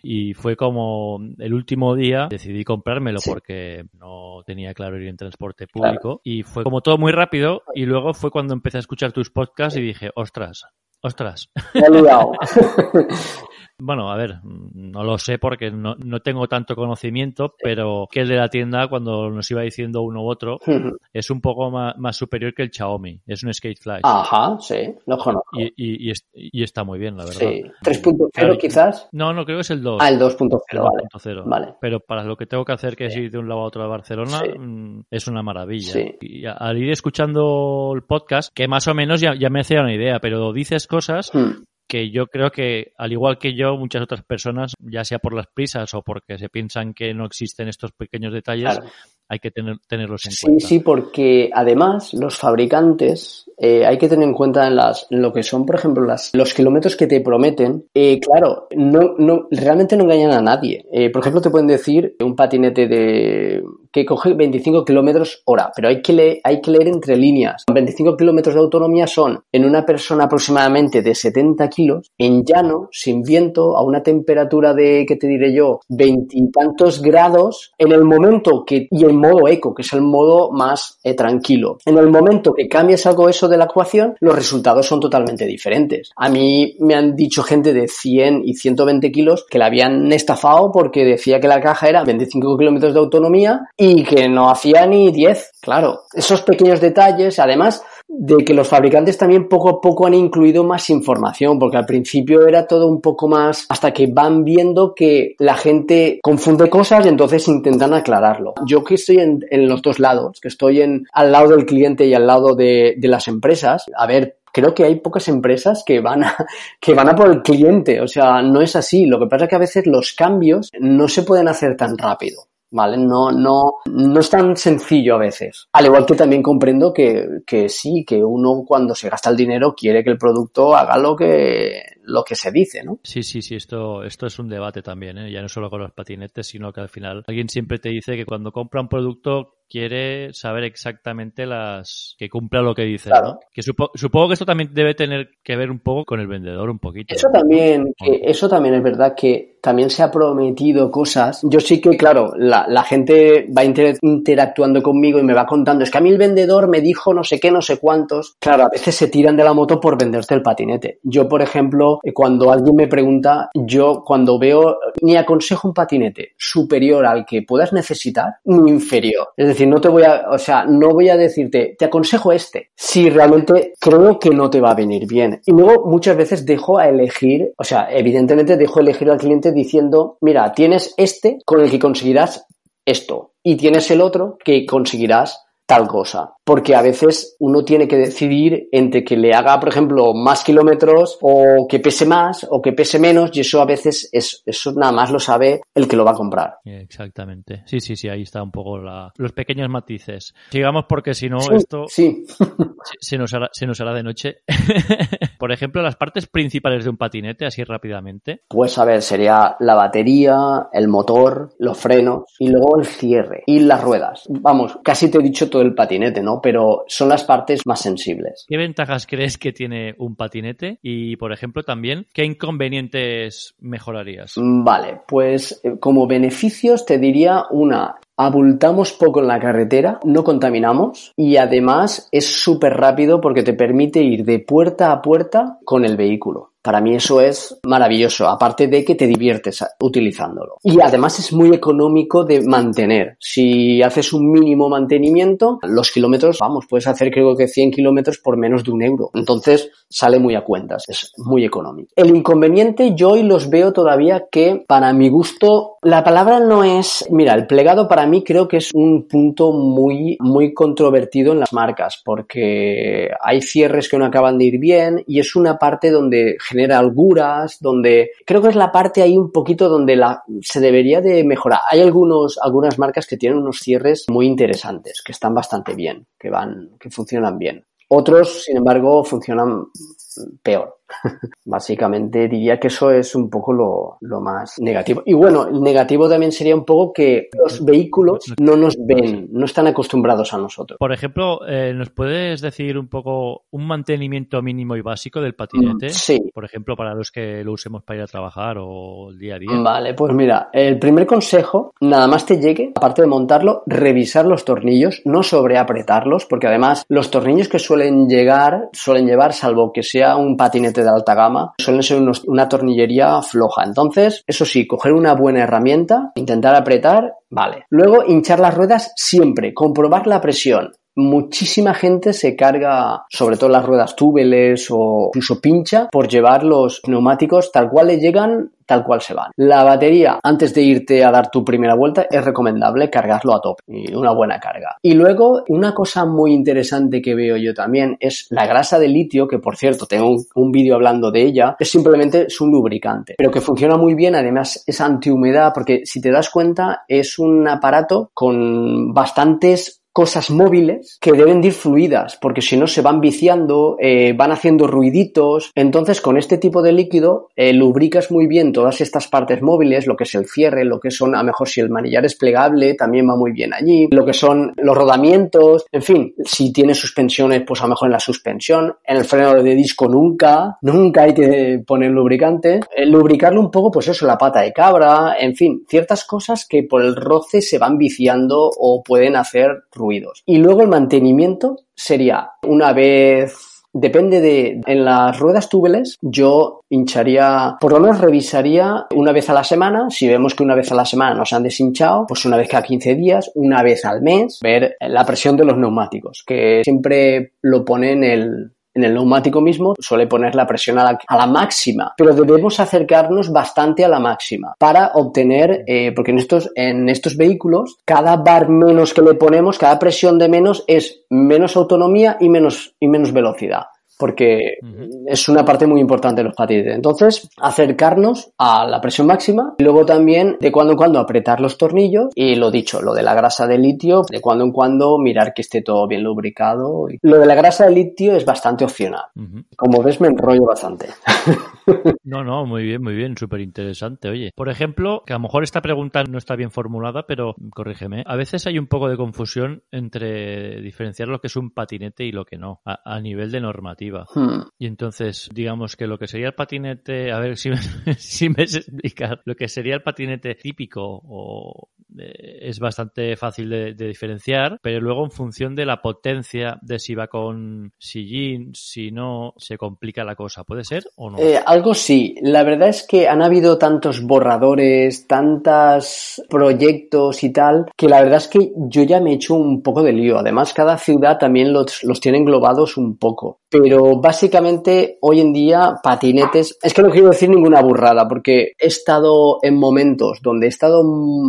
Y fue como el último día decidí comprármelo porque no tenía claro ir en transporte público. Y fue como todo muy rápido. Y luego fue cuando empecé a escuchar tus podcasts y dije, ostras, Ostras. Me he olvidado. Bueno, a ver, no lo sé porque no, no tengo tanto conocimiento, pero que el de la tienda, cuando nos iba diciendo uno u otro, es un poco más, más, superior que el Xiaomi. Es un Skate Flash. Ajá, sí, lo conozco. Y, y, y, y está muy bien, la verdad. Sí. 3.0 quizás. No, no, creo que es el 2. Ah, el 2.0, vale. vale. Pero para lo que tengo que hacer, que es ir de un lado a otro de Barcelona, sí. es una maravilla. Sí. Y al ir escuchando el podcast, que más o menos ya, ya me hacía una idea, pero dices cosas hmm que yo creo que, al igual que yo, muchas otras personas, ya sea por las prisas o porque se piensan que no existen estos pequeños detalles, claro. Hay que tener, tenerlos en sí, cuenta. Sí, sí, porque además los fabricantes eh, hay que tener en cuenta en, las, en lo que son, por ejemplo, las, los kilómetros que te prometen. Eh, claro, no, no, realmente no engañan a nadie. Eh, por ejemplo, te pueden decir un patinete de que coge 25 kilómetros hora, pero hay que, leer, hay que leer entre líneas. 25 kilómetros de autonomía son en una persona aproximadamente de 70 kilos, en llano, sin viento, a una temperatura de, ¿qué te diré yo?, veintitantos grados, en el momento que, y en modo eco, que es el modo más eh, tranquilo. En el momento que cambias algo eso de la ecuación, los resultados son totalmente diferentes. A mí me han dicho gente de 100 y 120 kilos que la habían estafado porque decía que la caja era 25 kilómetros de autonomía y que no hacía ni 10. Claro, esos pequeños detalles, además de que los fabricantes también poco a poco han incluido más información, porque al principio era todo un poco más hasta que van viendo que la gente confunde cosas y entonces intentan aclararlo. Yo que estoy en, los dos lados, que estoy en, al lado del cliente y al lado de, de las empresas, a ver, creo que hay pocas empresas que van a, que van a por el cliente. O sea, no es así. Lo que pasa es que a veces los cambios no se pueden hacer tan rápido. ¿Vale? No, no, no es tan sencillo a veces. Al igual que también comprendo que, que sí, que uno cuando se gasta el dinero quiere que el producto haga lo que, lo que se dice, ¿no? Sí, sí, sí, esto, esto es un debate también, ¿eh? ya no solo con los patinetes, sino que al final alguien siempre te dice que cuando compra un producto quiere saber exactamente las que cumpla lo que dice, claro. ¿no? Que supo, supongo que esto también debe tener que ver un poco con el vendedor, un poquito. Eso también, que eso también es verdad que también se ha prometido cosas. Yo sí que, claro, la, la gente va inter interactuando conmigo y me va contando, es que a mí el vendedor me dijo no sé qué, no sé cuántos. Claro, a veces se tiran de la moto por venderte el patinete. Yo, por ejemplo, cuando alguien me pregunta, yo cuando veo, ni aconsejo un patinete superior al que puedas necesitar, ni inferior. Es decir, no te voy a, o sea, no voy a decirte, te aconsejo este, si realmente creo que no te va a venir bien. Y luego muchas veces dejo a elegir, o sea, evidentemente dejo elegir al cliente diciendo, mira, tienes este con el que conseguirás esto y tienes el otro que conseguirás tal cosa. Porque a veces uno tiene que decidir entre que le haga, por ejemplo, más kilómetros o que pese más o que pese menos y eso a veces es, eso nada más lo sabe el que lo va a comprar. Exactamente. Sí, sí, sí, ahí está un poco la, los pequeños matices. Sigamos porque si no sí, esto sí. se, nos hará, se nos hará de noche. por ejemplo, las partes principales de un patinete, así rápidamente. Pues a ver, sería la batería, el motor, los frenos y luego el cierre y las ruedas. Vamos, casi te he dicho todo el patinete, ¿no? Pero son las partes más sensibles. ¿Qué ventajas crees que tiene un patinete? Y, por ejemplo, también, ¿qué inconvenientes mejorarías? Vale, pues como beneficios te diría una, abultamos poco en la carretera, no contaminamos y además es súper rápido porque te permite ir de puerta a puerta con el vehículo. Para mí eso es maravilloso, aparte de que te diviertes utilizándolo. Y además es muy económico de mantener. Si haces un mínimo mantenimiento, los kilómetros, vamos, puedes hacer creo que 100 kilómetros por menos de un euro. Entonces sale muy a cuentas, es muy económico. El inconveniente yo hoy los veo todavía que para mi gusto la palabra no es, mira, el plegado para mí creo que es un punto muy, muy controvertido en las marcas porque hay cierres que no acaban de ir bien y es una parte donde genera holguras, donde creo que es la parte ahí un poquito donde la, se debería de mejorar. Hay algunos, algunas marcas que tienen unos cierres muy interesantes, que están bastante bien, que van, que funcionan bien. Otros, sin embargo, funcionan peor. Básicamente diría que eso es un poco lo, lo, más negativo. Y bueno, el negativo también sería un poco que los vehículos no nos ven, no están acostumbrados a nosotros. Por ejemplo, eh, ¿nos puedes decir un poco un mantenimiento mínimo y básico del patinete? Sí. Por ejemplo, para los que lo usemos para ir a trabajar o el día a día. Vale, pues mira, el primer consejo, nada más te llegue, aparte de montarlo, revisar los tornillos, no sobreapretarlos, porque además los tornillos que suelen llegar, suelen llevar, salvo que sea un patinete de alta gama, suelen ser una tornillería floja. Entonces, eso sí, coger una buena herramienta, intentar apretar, vale. Luego, hinchar las ruedas siempre, comprobar la presión muchísima gente se carga, sobre todo las ruedas túbeles o incluso pincha, por llevar los neumáticos tal cual le llegan tal cual se van. La batería, antes de irte a dar tu primera vuelta, es recomendable cargarlo a tope y una buena carga. Y luego, una cosa muy interesante que veo yo también es la grasa de litio, que por cierto, tengo un, un vídeo hablando de ella, es simplemente es un lubricante, pero que funciona muy bien, además es antihumedad, porque si te das cuenta, es un aparato con bastantes cosas móviles que deben ir fluidas, porque si no se van viciando, eh, van haciendo ruiditos. Entonces, con este tipo de líquido, eh, lubricas muy bien todas estas partes móviles, lo que es el cierre, lo que son, a lo mejor si el manillar es plegable, también va muy bien allí, lo que son los rodamientos, en fin, si tiene suspensiones, pues a lo mejor en la suspensión, en el freno de disco nunca, nunca hay que poner lubricante. Eh, lubricarlo un poco, pues eso, la pata de cabra, en fin, ciertas cosas que por el roce se van viciando o pueden hacer ruido y luego el mantenimiento sería una vez Depende de, en las ruedas túbeles, yo hincharía, por lo menos revisaría una vez a la semana. Si vemos que una vez a la semana nos han deshinchado, pues una vez cada 15 días, una vez al mes, ver la presión de los neumáticos, que siempre lo pone en el, en el neumático mismo suele poner la presión a la, máxima, pero debemos acercarnos bastante a la máxima para obtener, eh, porque en estos, en estos vehículos, cada bar menos que le ponemos, cada presión de menos es menos autonomía y menos, y menos velocidad porque es una parte muy importante de los patinetes. Entonces, acercarnos a la presión máxima y luego también de cuando en cuando apretar los tornillos y lo dicho, lo de la grasa de litio, de cuando en cuando mirar que esté todo bien lubricado. Lo de la grasa de litio es bastante opcional. Como ves, me enrollo bastante. no, no, muy bien, muy bien, súper interesante. Oye, por ejemplo, que a lo mejor esta pregunta no está bien formulada, pero corrígeme. A veces hay un poco de confusión entre diferenciar lo que es un patinete y lo que no, a nivel de normativa. Hmm. Y entonces, digamos que lo que sería el patinete, a ver si me, si me explicar, lo que sería el patinete típico o es bastante fácil de, diferenciar, pero luego en función de la potencia de si va con sillín, si no, se complica la cosa. ¿Puede ser o no? Eh, algo sí. La verdad es que han habido tantos borradores, tantos proyectos y tal, que la verdad es que yo ya me he hecho un poco de lío. Además, cada ciudad también los, los tiene englobados un poco. Pero básicamente hoy en día patinetes, es que no quiero decir ninguna burrada, porque he estado en momentos donde he estado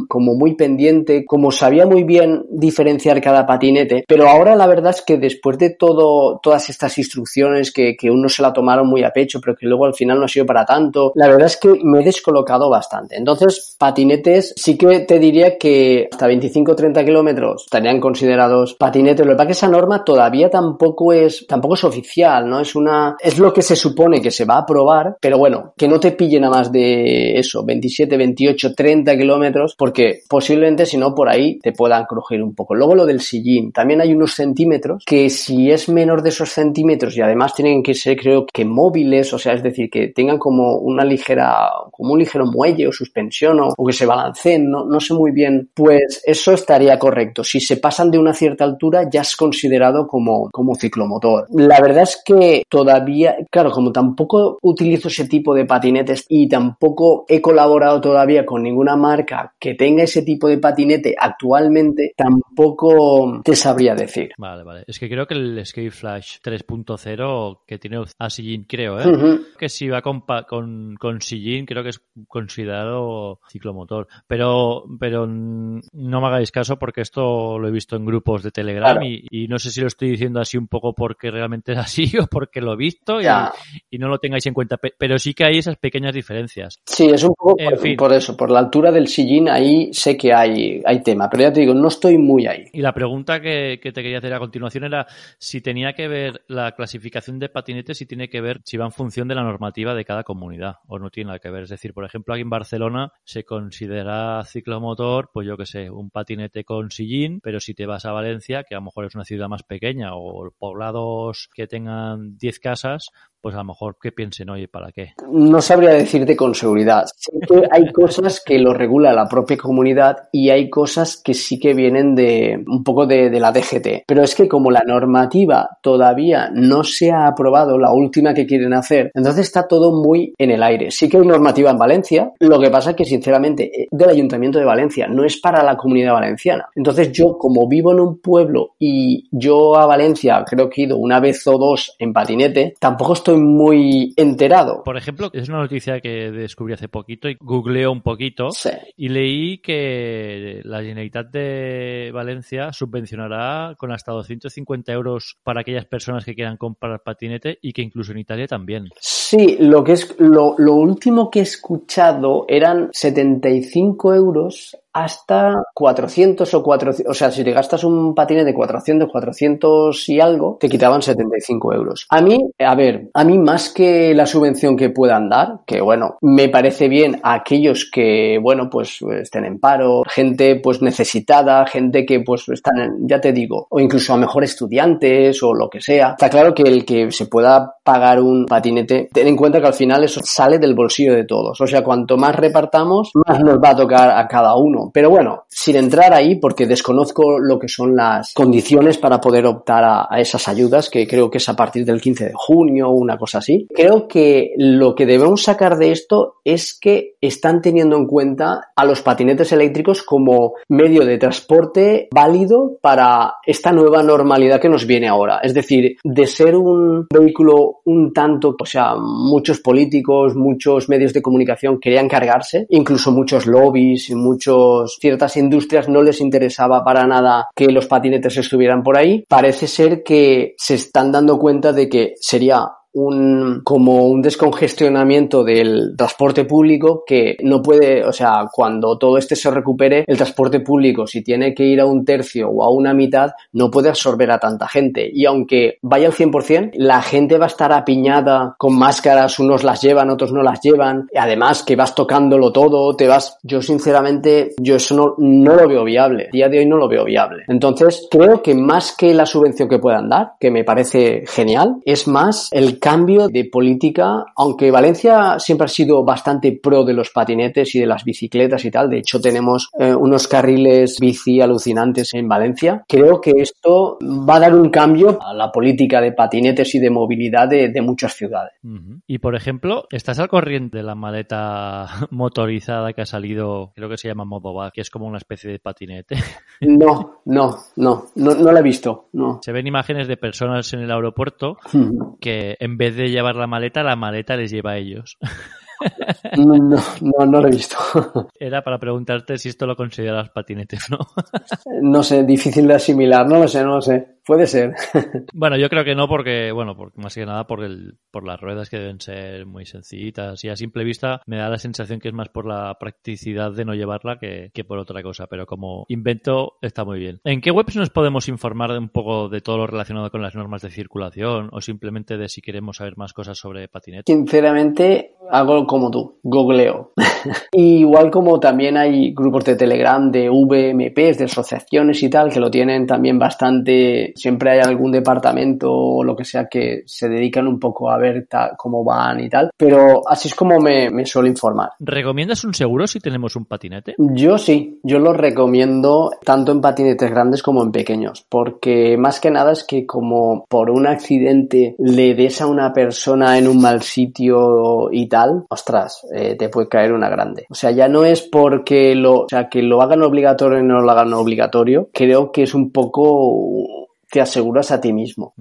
como muy pendiente, como sabía muy bien diferenciar cada patinete, pero ahora la verdad es que después de todo, todas estas instrucciones que, que uno se la tomaron muy a pecho, pero que luego al final no ha sido para tanto, la verdad es que me he descolocado bastante. Entonces, patinetes sí que te diría que hasta 25-30 kilómetros estarían considerados patinetes. Lo que pasa es que esa norma todavía tampoco es, tampoco es oficial, ¿no? Es una, es lo que se supone que se va a aprobar, pero bueno, que no te pillen a más de eso, 27, 28, 30 kilómetros, porque posiblemente si no por ahí te puedan crujir un poco. Luego lo del sillín, también hay unos centímetros que si es menor de esos centímetros y además tienen que ser creo que móviles, o sea, es decir, que tengan como una ligera, como un ligero muelle o suspensión o, que se balanceen, no, no sé muy bien, pues eso estaría correcto. Si se pasan de una cierta altura ya es considerado como, como ciclomotor. La verdad es que todavía, claro, como tampoco utilizo ese tipo de patinetes y tampoco he colaborado todavía con ninguna marca que tenga ese tipo de patinete actualmente, tampoco te sabría decir. Vale, vale. Es que creo que el Skate Flash 3.0 que tiene a Sillin, creo, ¿eh? Que si va con, con, con Sillin, creo que es considerado ciclomotor. Pero, pero no me hagáis caso porque esto lo he visto en grupos de Telegram y, no sé si lo estoy diciendo así un poco porque realmente es así o porque lo he visto y, y, no lo tengáis en cuenta. Pero sí que hay esas pequeñas diferencias. Sí, es un poco por, por, eso, por la altura del sillín ahí sé que hay, hay tema, pero ya te digo, no estoy muy ahí. Y la pregunta que, te quería hacer a continuación era si tenía que ver la clasificación de patinetes, si tiene que ver, si va en función de la normativa de cada comunidad o no tiene nada que ver. Es decir, por ejemplo, aquí en Barcelona se considera ciclomotor, pues yo que sé, un patinete con sillín, pero si te vas a Valencia, que a lo mejor es una ciudad más pequeña o poblados que tengan 10 casas, pues a lo mejor que piensen, oye, ¿para qué? No sabría decirte con seguridad. Sí que hay cosas que lo regula la propia comunidad y hay cosas que sí que vienen de un poco de, de la DGT. Pero es que como la normativa todavía no se ha aprobado, la última que quieren hacer, entonces está todo muy en el aire. Sí que hay normativa en Valencia, lo que pasa es que sinceramente eh, del Ayuntamiento de Valencia, no es para la comunidad valenciana. Entonces yo como vivo en un pueblo y yo a Valencia creo que he ido una vez o dos en patinete, tampoco estoy muy enterado. Por ejemplo, es una noticia que descubrí hace poquito y googleé un poquito Sí. y leí que la Generalitat de Valencia subvencionará con hasta 250 euros para aquellas personas que quieran comprar patinete y que incluso en Italia también. Sí, lo que es lo, lo último que he escuchado eran 75 euros hasta 400 o 400, o sea, si te gastas un patinete de 400, 400 y algo, te quitaban 75 euros. A mí, a ver, a mí más que la subvención que puedan dar, que bueno, me parece bien a aquellos que, bueno, pues estén en paro, gente pues necesitada, gente que pues están, en- ya te digo, o incluso a mejor estudiantes o lo que sea. Está claro que el que se pueda pagar un patinete, ten en cuenta que al final eso sale del bolsillo de todos. O sea, cuanto más repartamos, más nos va a tocar a cada uno. Pero bueno, sin entrar ahí, porque desconozco lo que son las condiciones para poder optar a, a esas ayudas, que creo que es a partir del 15 de junio o una cosa así. Creo que lo que debemos sacar de esto es que están teniendo en cuenta a los patinetes eléctricos como medio de transporte válido para esta nueva normalidad que nos viene ahora. Es decir, de ser un vehículo un tanto, o sea, muchos políticos, muchos medios de comunicación querían cargarse, incluso muchos lobbies y muchos ciertas industrias no les interesaba para nada que los patinetes estuvieran por ahí. Parece ser que se están dando cuenta de que sería un como un descongestionamiento del transporte público que no puede, o sea, cuando todo este se recupere, el transporte público, si tiene que ir a un tercio o a una mitad, no puede absorber a tanta gente. Y aunque vaya al 100%, la gente va a estar apiñada con máscaras, unos las llevan, otros no las llevan. Además que vas tocándolo todo, te vas. Yo sinceramente, yo eso no, no lo veo viable. Día de hoy no lo veo viable. Entonces, creo que más que la subvención que puedan dar, que me parece genial, es más el cambio de política, aunque Valencia siempre ha sido bastante pro de los patinetes y de las bicicletas y tal, de hecho tenemos eh, unos carriles bici alucinantes en Valencia, creo que esto va a dar un cambio a la política de patinetes y de movilidad de, de muchas ciudades. Y por ejemplo, ¿estás al corriente de la maleta motorizada que ha salido, creo que se llama Modovac, que es como una especie de patinete? No, no, no, no, no la he visto, no. Se ven imágenes de personas en el aeropuerto que en vez de llevar la maleta, la maleta les lleva a ellos. No, no, no, lo he visto. Era para preguntarte si esto lo consideras patinete o no. No sé, difícil de asimilar, no lo sé, no lo sé. Puede ser. Bueno, yo creo que no porque, bueno, porque más que nada por el, por las ruedas que deben ser muy sencillitas y a simple vista me da la sensación que es más por la practicidad de no llevarla que, que por otra cosa, pero como invento está muy bien. ¿En qué webs nos podemos informar de un poco de todo lo relacionado con las normas de circulación o simplemente de si queremos saber más cosas sobre patinete? Sinceramente, hago como tú, googleo. Igual como también hay grupos de Telegram de VMPs, de asociaciones y tal, que lo tienen también bastante. Siempre hay algún departamento o lo que sea que se dedican un poco a ver ta- cómo van y tal. Pero así es como me, me suelo informar. ¿Recomiendas un seguro si tenemos un patinete? Yo sí, yo lo recomiendo tanto en patinetes grandes como en pequeños, porque más que nada es que como por un accidente le des a una persona en un mal sitio y tal, ostras, eh, te puede caer una grande. O sea, ya no es porque lo, o sea, que lo hagan obligatorio y no lo hagan obligatorio, creo que es un poco te aseguras a ti mismo.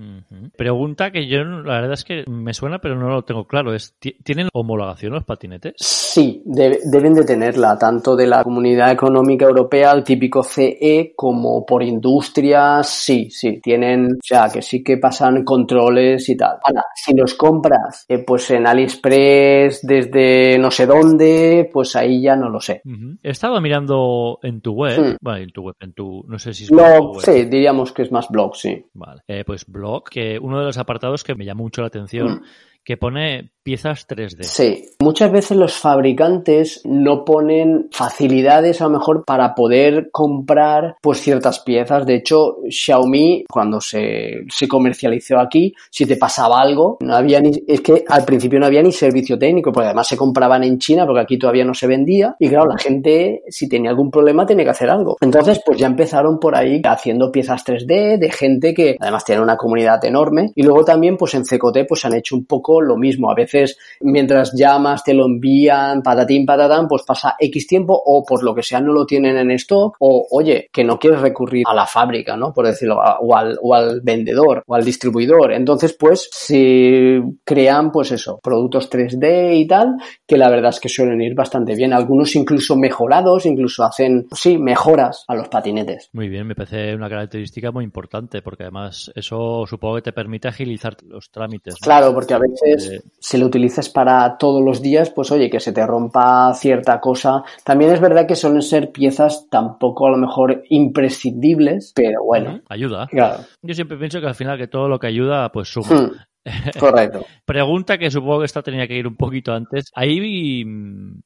Pregunta que yo, la verdad es que me suena, pero no lo tengo claro. Es, ¿ti- ¿Tienen homologación los patinetes? Sí, de- deben de tenerla, tanto de la Comunidad Económica Europea, el típico CE, como por industrias, sí, sí, tienen, o sea, que sí que pasan controles y tal. Ahora, si los compras, eh, pues en AliExpress, desde no sé dónde, pues ahí ya no lo sé. Ujú. He estado mirando en tu web, bueno, en tu web, en tu, no sé si es Blog, web. sí, diríamos que es más blog, sí. Vale. Eh, pues blog, que uno de los apartados que me llamó mucho la atención, Mm. que pone piezas 3D. Sí, muchas veces los fabricantes no ponen facilidades a lo mejor para poder comprar pues ciertas piezas. De hecho, Xiaomi cuando se, se comercializó aquí, si te pasaba algo, no había ni, es que al principio no había ni servicio técnico, porque además se compraban en China porque aquí todavía no se vendía y claro, la gente si tenía algún problema tenía que hacer algo. Entonces, pues ya empezaron por ahí haciendo piezas 3D de gente que además tiene una comunidad enorme y luego también pues en CCOT pues han hecho un poco lo mismo. A veces mientras llamas te lo envían patatín patatán pues pasa X tiempo o por lo que sea no lo tienen en stock o oye que no quieres recurrir a la fábrica, ¿no? Por decirlo, o al, o al vendedor o al distribuidor. Entonces pues se crean pues eso, productos 3D y tal que la verdad es que suelen ir bastante bien. Algunos incluso mejorados, incluso hacen, sí, mejoras a los patinetes. Muy bien, me parece una característica muy importante porque además eso supongo que te permite agilizar los trámites. Claro, porque a veces eh... si lo utilizas para todos los días, pues oye, que se te rompa cierta cosa. También es verdad que suelen ser piezas tampoco a lo mejor imprescindibles, pero bueno. Ayuda. Claro. Yo siempre pienso que al final que todo lo que ayuda, pues suma. Hmm. Correcto. Pregunta que supongo que esta tenía que ir un poquito antes. ¿Hay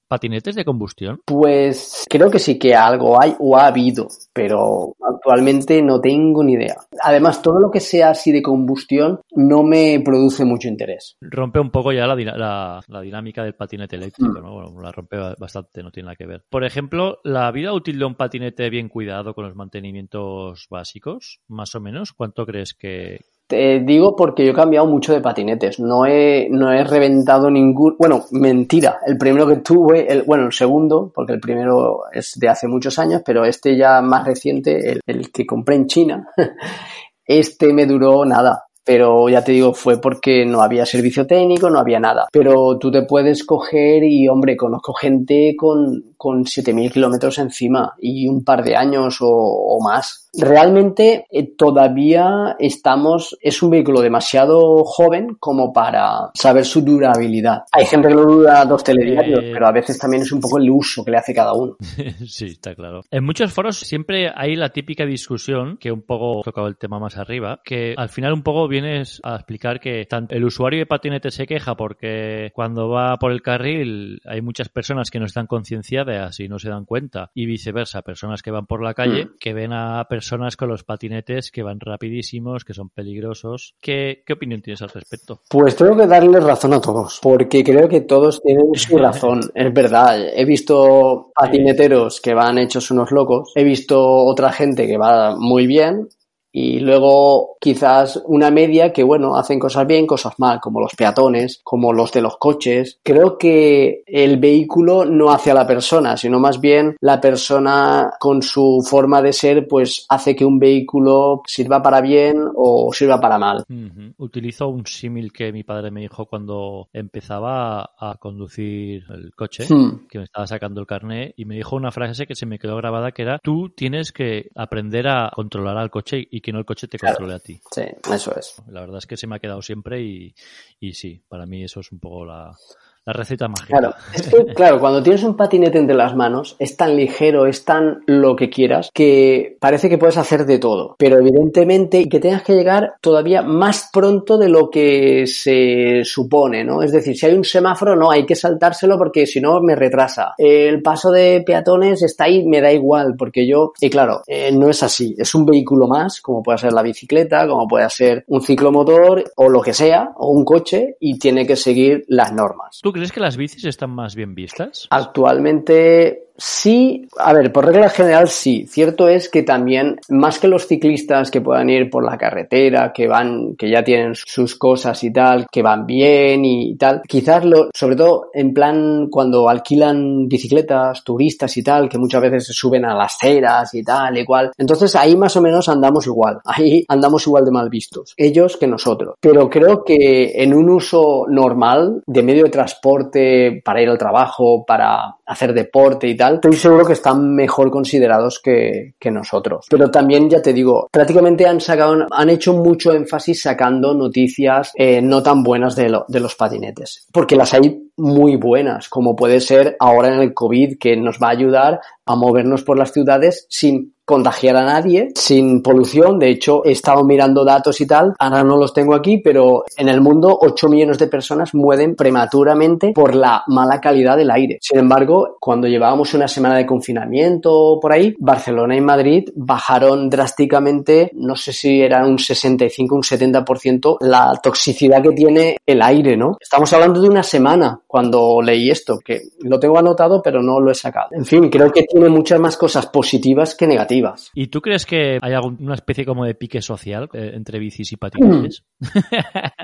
patinetes de combustión? Pues creo que sí que algo hay o ha habido, pero actualmente no tengo ni idea. Además, todo lo que sea así de combustión no me produce mucho interés. Rompe un poco ya la, la, la dinámica del patinete eléctrico, mm. ¿no? Bueno, la rompe bastante, no tiene nada que ver. Por ejemplo, la vida útil de un patinete bien cuidado con los mantenimientos básicos, más o menos, ¿cuánto crees que, te digo porque yo he cambiado mucho de patinetes. No he, no he reventado ningún. Bueno, mentira. El primero que tuve, el, bueno, el segundo, porque el primero es de hace muchos años, pero este ya más reciente, el, el que compré en China, este me duró nada. Pero ya te digo, fue porque no había servicio técnico, no había nada. Pero tú te puedes coger y, hombre, conozco gente con, con 7.000 kilómetros encima y un par de años o, o más. Realmente eh, todavía estamos, es un vehículo demasiado joven como para saber su durabilidad. Hay gente que lo dura dos telediarios, eh... pero a veces también es un poco el uso que le hace cada uno. sí, está claro. En muchos foros siempre hay la típica discusión, que un poco tocado el tema más arriba, que al final un poco vienes a explicar que el usuario de patinete se queja porque cuando va por el carril hay muchas personas que no están concienciadas y no se dan cuenta y viceversa, personas que van por la calle mm. que ven a personas con los patinetes que van rapidísimos, que son peligrosos. ¿Qué, qué opinión tienes al respecto? Pues tengo que darle razón a todos, porque creo que todos tienen su razón. es verdad, he visto patineteros que van hechos unos locos, he visto otra gente que va muy bien y luego quizás una media que, bueno, hacen cosas bien, cosas mal, como los peatones, como los de los coches. Creo que el vehículo no hace a la persona, sino más bien la persona con su forma de ser, pues hace que un vehículo sirva para bien o sirva para mal. Uh -huh. Utilizo un símil que mi padre me dijo cuando empezaba a conducir el coche, hmm. que me estaba sacando el carnet, y me dijo una frase que se me quedó grabada que era, tú tienes que aprender a controlar al coche y que no el coche te claro. controle a ti. Sí, eso es. La verdad es que se me ha quedado siempre y, y sí, para mí eso es un poco la, la receta mágica. Claro, es que, claro, cuando tienes un patinete entre las manos, es tan ligero, es tan lo que quieras, que parece que puedes hacer de todo. Pero evidentemente que tengas que llegar todavía más pronto de lo que se supone, ¿no? Es decir, si hay un semáforo, no, hay que saltárselo porque si no me retrasa. El paso de peatones está ahí, me da igual, porque yo, y claro, eh, no es así. Es un vehículo más, como puede ser la bicicleta, como puede ser un ciclomotor o lo que sea, o un coche, y tiene que seguir las normas. ¿Tú crees que las bicis están más bien vistas? Actualmente Sí, a ver, por regla general sí. Cierto es que también, más que los ciclistas que puedan ir por la carretera, que van, que ya tienen sus cosas y tal, que van bien y tal, quizás lo, sobre todo en plan cuando alquilan bicicletas, turistas y tal, que muchas veces se suben a las ceras y tal, igual. Entonces ahí más o menos andamos igual. Ahí andamos igual de mal vistos. Ellos que nosotros. Pero creo que en un uso normal de medio de transporte para ir al trabajo, para hacer deporte y tal, estoy seguro que están mejor considerados que, nosotros. Pero también, ya te digo, prácticamente han sacado, han hecho mucho énfasis sacando noticias eh, no tan buenas de los patinetes. Porque las hay muy buenas, como puede ser ahora en el COVID, que nos va a ayudar a movernos por las ciudades sin contagiar a nadie sin polución. De hecho, he estado mirando datos y tal, ahora no los tengo aquí, pero en el mundo 8 millones de personas mueren prematuramente por la mala calidad del aire. Sin embargo, cuando llevábamos una semana de confinamiento por ahí, Barcelona y Madrid bajaron drásticamente, no sé si era un 65, un 70% la toxicidad que tiene el aire, ¿no? Estamos hablando de una semana cuando leí esto, que lo tengo anotado pero no lo he sacado. En fin, creo que tiene muchas más cosas positivas que negativas. ¿Y tú crees que hay alguna especie como de pique social eh, entre bicis y patinetes?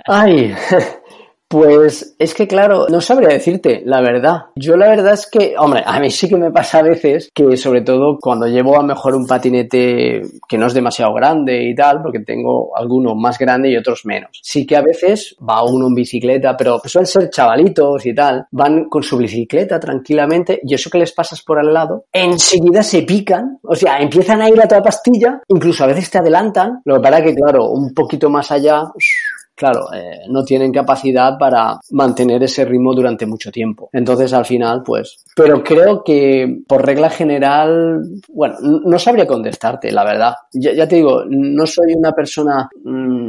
Ay, Pues es que claro, no sabría decirte la verdad. Yo la verdad es que, hombre, a mí sí que me pasa a veces que sobre todo cuando llevo a mejor un patinete que no es demasiado grande y tal, porque tengo alguno más grande y otros menos. Sí que a veces va uno en bicicleta, pero suelen ser chavalitos y tal, van con su bicicleta tranquilamente y eso que les pasas por al lado, enseguida se pican, o sea, empiezan a ir a toda pastilla, incluso a veces te adelantan, lo que para que claro, un poquito más allá claro, eh, no tienen capacidad para mantener ese ritmo durante mucho tiempo. Entonces, al final, pues, pero creo que por regla general, bueno, no sabría contestarte, la verdad. Ya, te digo, no soy una persona, mmm,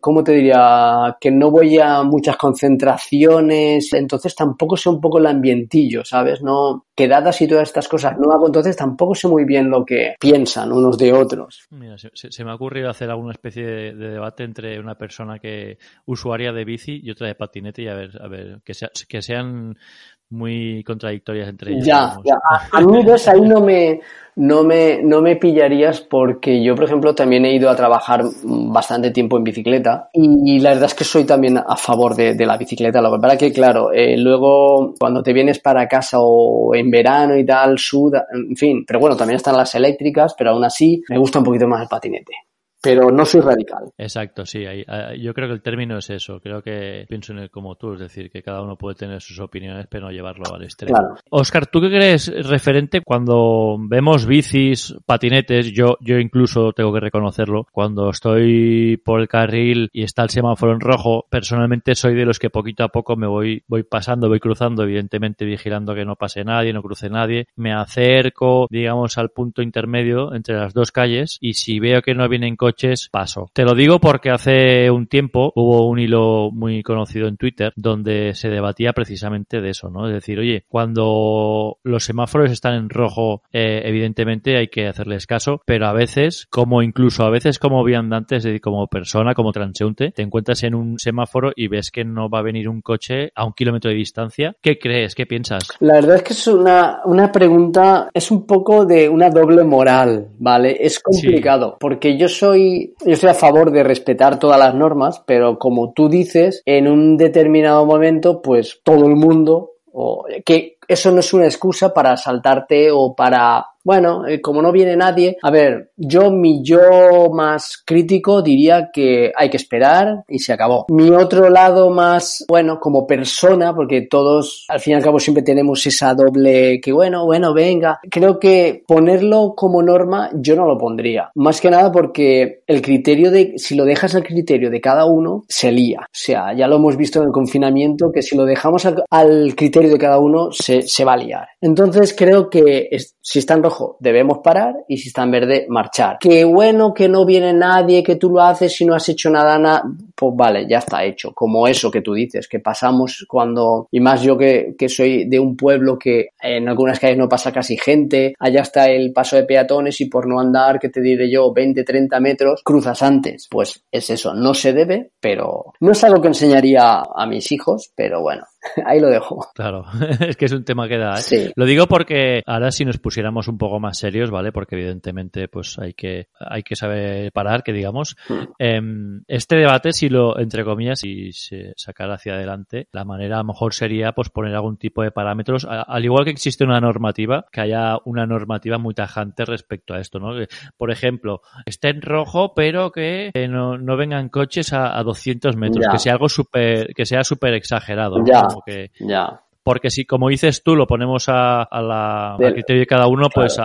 ¿cómo te diría? Que no voy a muchas concentraciones, entonces tampoco sé un poco el ambientillo, ¿sabes? No, quedadas y todas estas cosas no hago, entonces tampoco sé muy bien lo que piensan unos de otros. Mira, se, me ha ocurrido hacer alguna especie de, debate entre una persona que usuaria de bici y otra de patinete y a ver, a ver, que, que sean muy contradictorias entre ellas. Ya, ya. A, mí ves, ahí no me, no me, no me pillarías porque yo, por ejemplo, también he ido a trabajar bastante tiempo en bicicleta y, la verdad es que soy también a favor de, la bicicleta. Lo que pasa que, claro, eh, luego cuando te vienes para casa o en verano y tal, suda, en fin, pero bueno, también están las eléctricas, pero aún así me gusta un poquito más el patinete pero no soy radical. Exacto, sí. yo creo que el término es eso. Creo que pienso en él como tú, es decir, que cada uno puede tener sus opiniones, pero no llevarlo al extremo. Claro. Oscar, ¿tú qué crees referente cuando vemos bicis, patinetes? Yo, yo incluso tengo que reconocerlo. Cuando estoy por el carril y está el semáforo en rojo, personalmente soy de los que poquito a poco me voy, voy pasando, voy cruzando, evidentemente vigilando que no pase nadie, no cruce nadie. Me acerco, digamos, al punto intermedio entre las dos calles y si veo que no vienen coches, paso. Te lo digo porque hace un tiempo hubo un hilo muy conocido en Twitter donde se debatía precisamente de eso, ¿no? Es decir, oye, cuando los semáforos están en rojo, eh, evidentemente hay que hacerles caso, pero a veces, como incluso a veces como viandantes, como persona, como transeúnte, te encuentras en un semáforo y ves que no va a venir un coche a un kilómetro de distancia. ¿Qué crees? ¿Qué piensas? La verdad es que es una, una pregunta, es un poco de una doble moral, ¿vale? Es complicado, porque yo soy yo estoy a favor de respetar todas las normas, pero como tú dices, en un determinado momento, pues todo el mundo, o que eso no es una excusa para saltarte o para bueno, eh, como no viene nadie, a ver, yo mi yo más crítico diría que hay que esperar y se acabó. Mi otro lado más, bueno, como persona, porque todos al fin y al cabo siempre tenemos esa doble que bueno, bueno, venga, creo que ponerlo como norma yo no lo pondría. Más que nada porque el criterio de, si lo dejas al criterio de cada uno, se lía. O sea, ya lo hemos visto en el confinamiento que si lo dejamos al, criterio de cada uno, se, se va a liar. Entonces creo que si está en rojo debemos parar y si está en verde, marchar. Que bueno, que no viene nadie, que tú lo haces y no has hecho nada, nada, pues vale, ya está hecho. Como eso que tú dices, que pasamos cuando, y más yo que, que soy de un pueblo que en algunas calles no pasa casi gente, allá está el paso de peatones y por no andar, que te diré yo, 20, 30 metros, cruzas antes. Pues es eso, no se debe, pero no es algo que enseñaría a mis hijos, pero bueno, Ahí lo dejo. Claro, es que es un tema que da. ¿eh? Lo digo porque ahora si nos pusiéramos un poco más serios, ¿vale? Porque evidentemente pues hay que, hay que saber parar, que digamos. Em, este debate, si lo, entre comillas, si se sacara hacia adelante, la manera a lo mejor sería pues poner algún tipo de parámetros, al igual que existe una normativa, que haya una normativa muy tajante respecto a esto, ¿no? Por ejemplo, esté en rojo, pero que no, no vengan coches a, 200 metros, que sea algo súper, que sea súper exagerado. Ya que, ya. Porque si, como dices tú, lo ponemos a, la, criterio de cada uno, pues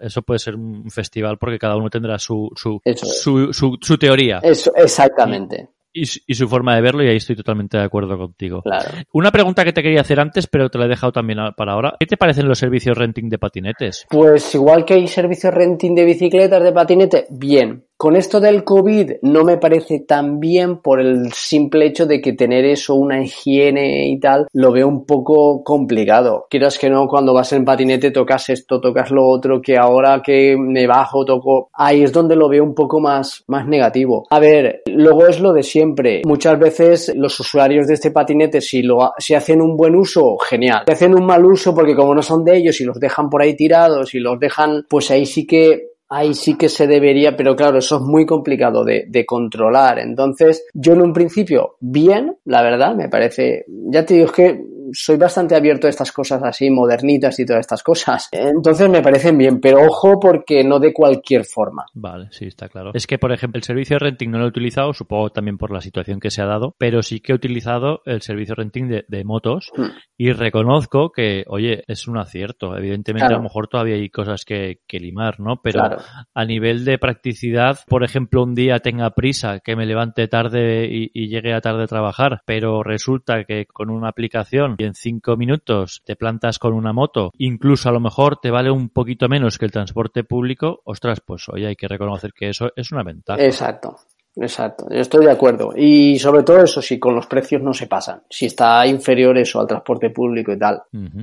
eso puede ser un festival porque cada uno tendrá su, su, su, su, teoría. Eso, exactamente. y, su forma de verlo y ahí estoy totalmente de acuerdo contigo. Claro. Una pregunta que te quería hacer antes, pero te la he dejado también para ahora. ¿Qué te parecen los servicios renting de patinetes? Pues igual que hay servicios renting de bicicletas, de patinete, bien. Con esto del COVID no me parece tan bien por el simple hecho de que tener eso, una higiene y tal, lo veo un poco complicado. Quieras que no, cuando vas en patinete tocas esto, tocas lo otro, que ahora que me bajo, toco. Ahí es donde lo veo un poco más, más negativo. A ver, luego es lo de siempre. Muchas veces los usuarios de este patinete, si lo si hacen un buen uso, genial. Si hacen un mal uso, porque como no son de ellos y los dejan por ahí tirados y los dejan, pues ahí sí que ahí sí que se debería, pero claro, eso es muy complicado de, de, controlar. Entonces, yo en un principio, bien, la verdad, me parece, ya te digo, es que soy bastante abierto a estas cosas así, modernitas y todas estas cosas. Entonces me parecen bien, pero ojo porque no de cualquier forma. Vale, sí, está claro. Es que, por ejemplo, el servicio de renting no lo he utilizado, supongo también por la situación que se ha dado, pero sí que he utilizado el servicio de renting de, motos hmm. y reconozco que, oye, es un acierto. Evidentemente, a lo mejor todavía hay cosas que, que limar, ¿no? Pero a nivel de practicidad, por ejemplo, un día tenga prisa, que me levante tarde y, y llegue a tarde a trabajar, pero resulta que con una aplicación y en cinco minutos te plantas con una moto, incluso a lo mejor te vale un poquito menos que el transporte público, ostras, pues oye, hay que reconocer que eso es una ventaja. Exacto. Exacto, yo estoy de acuerdo. Y sobre todo eso, si con los precios no se pasan. Si está inferior eso al transporte público y tal.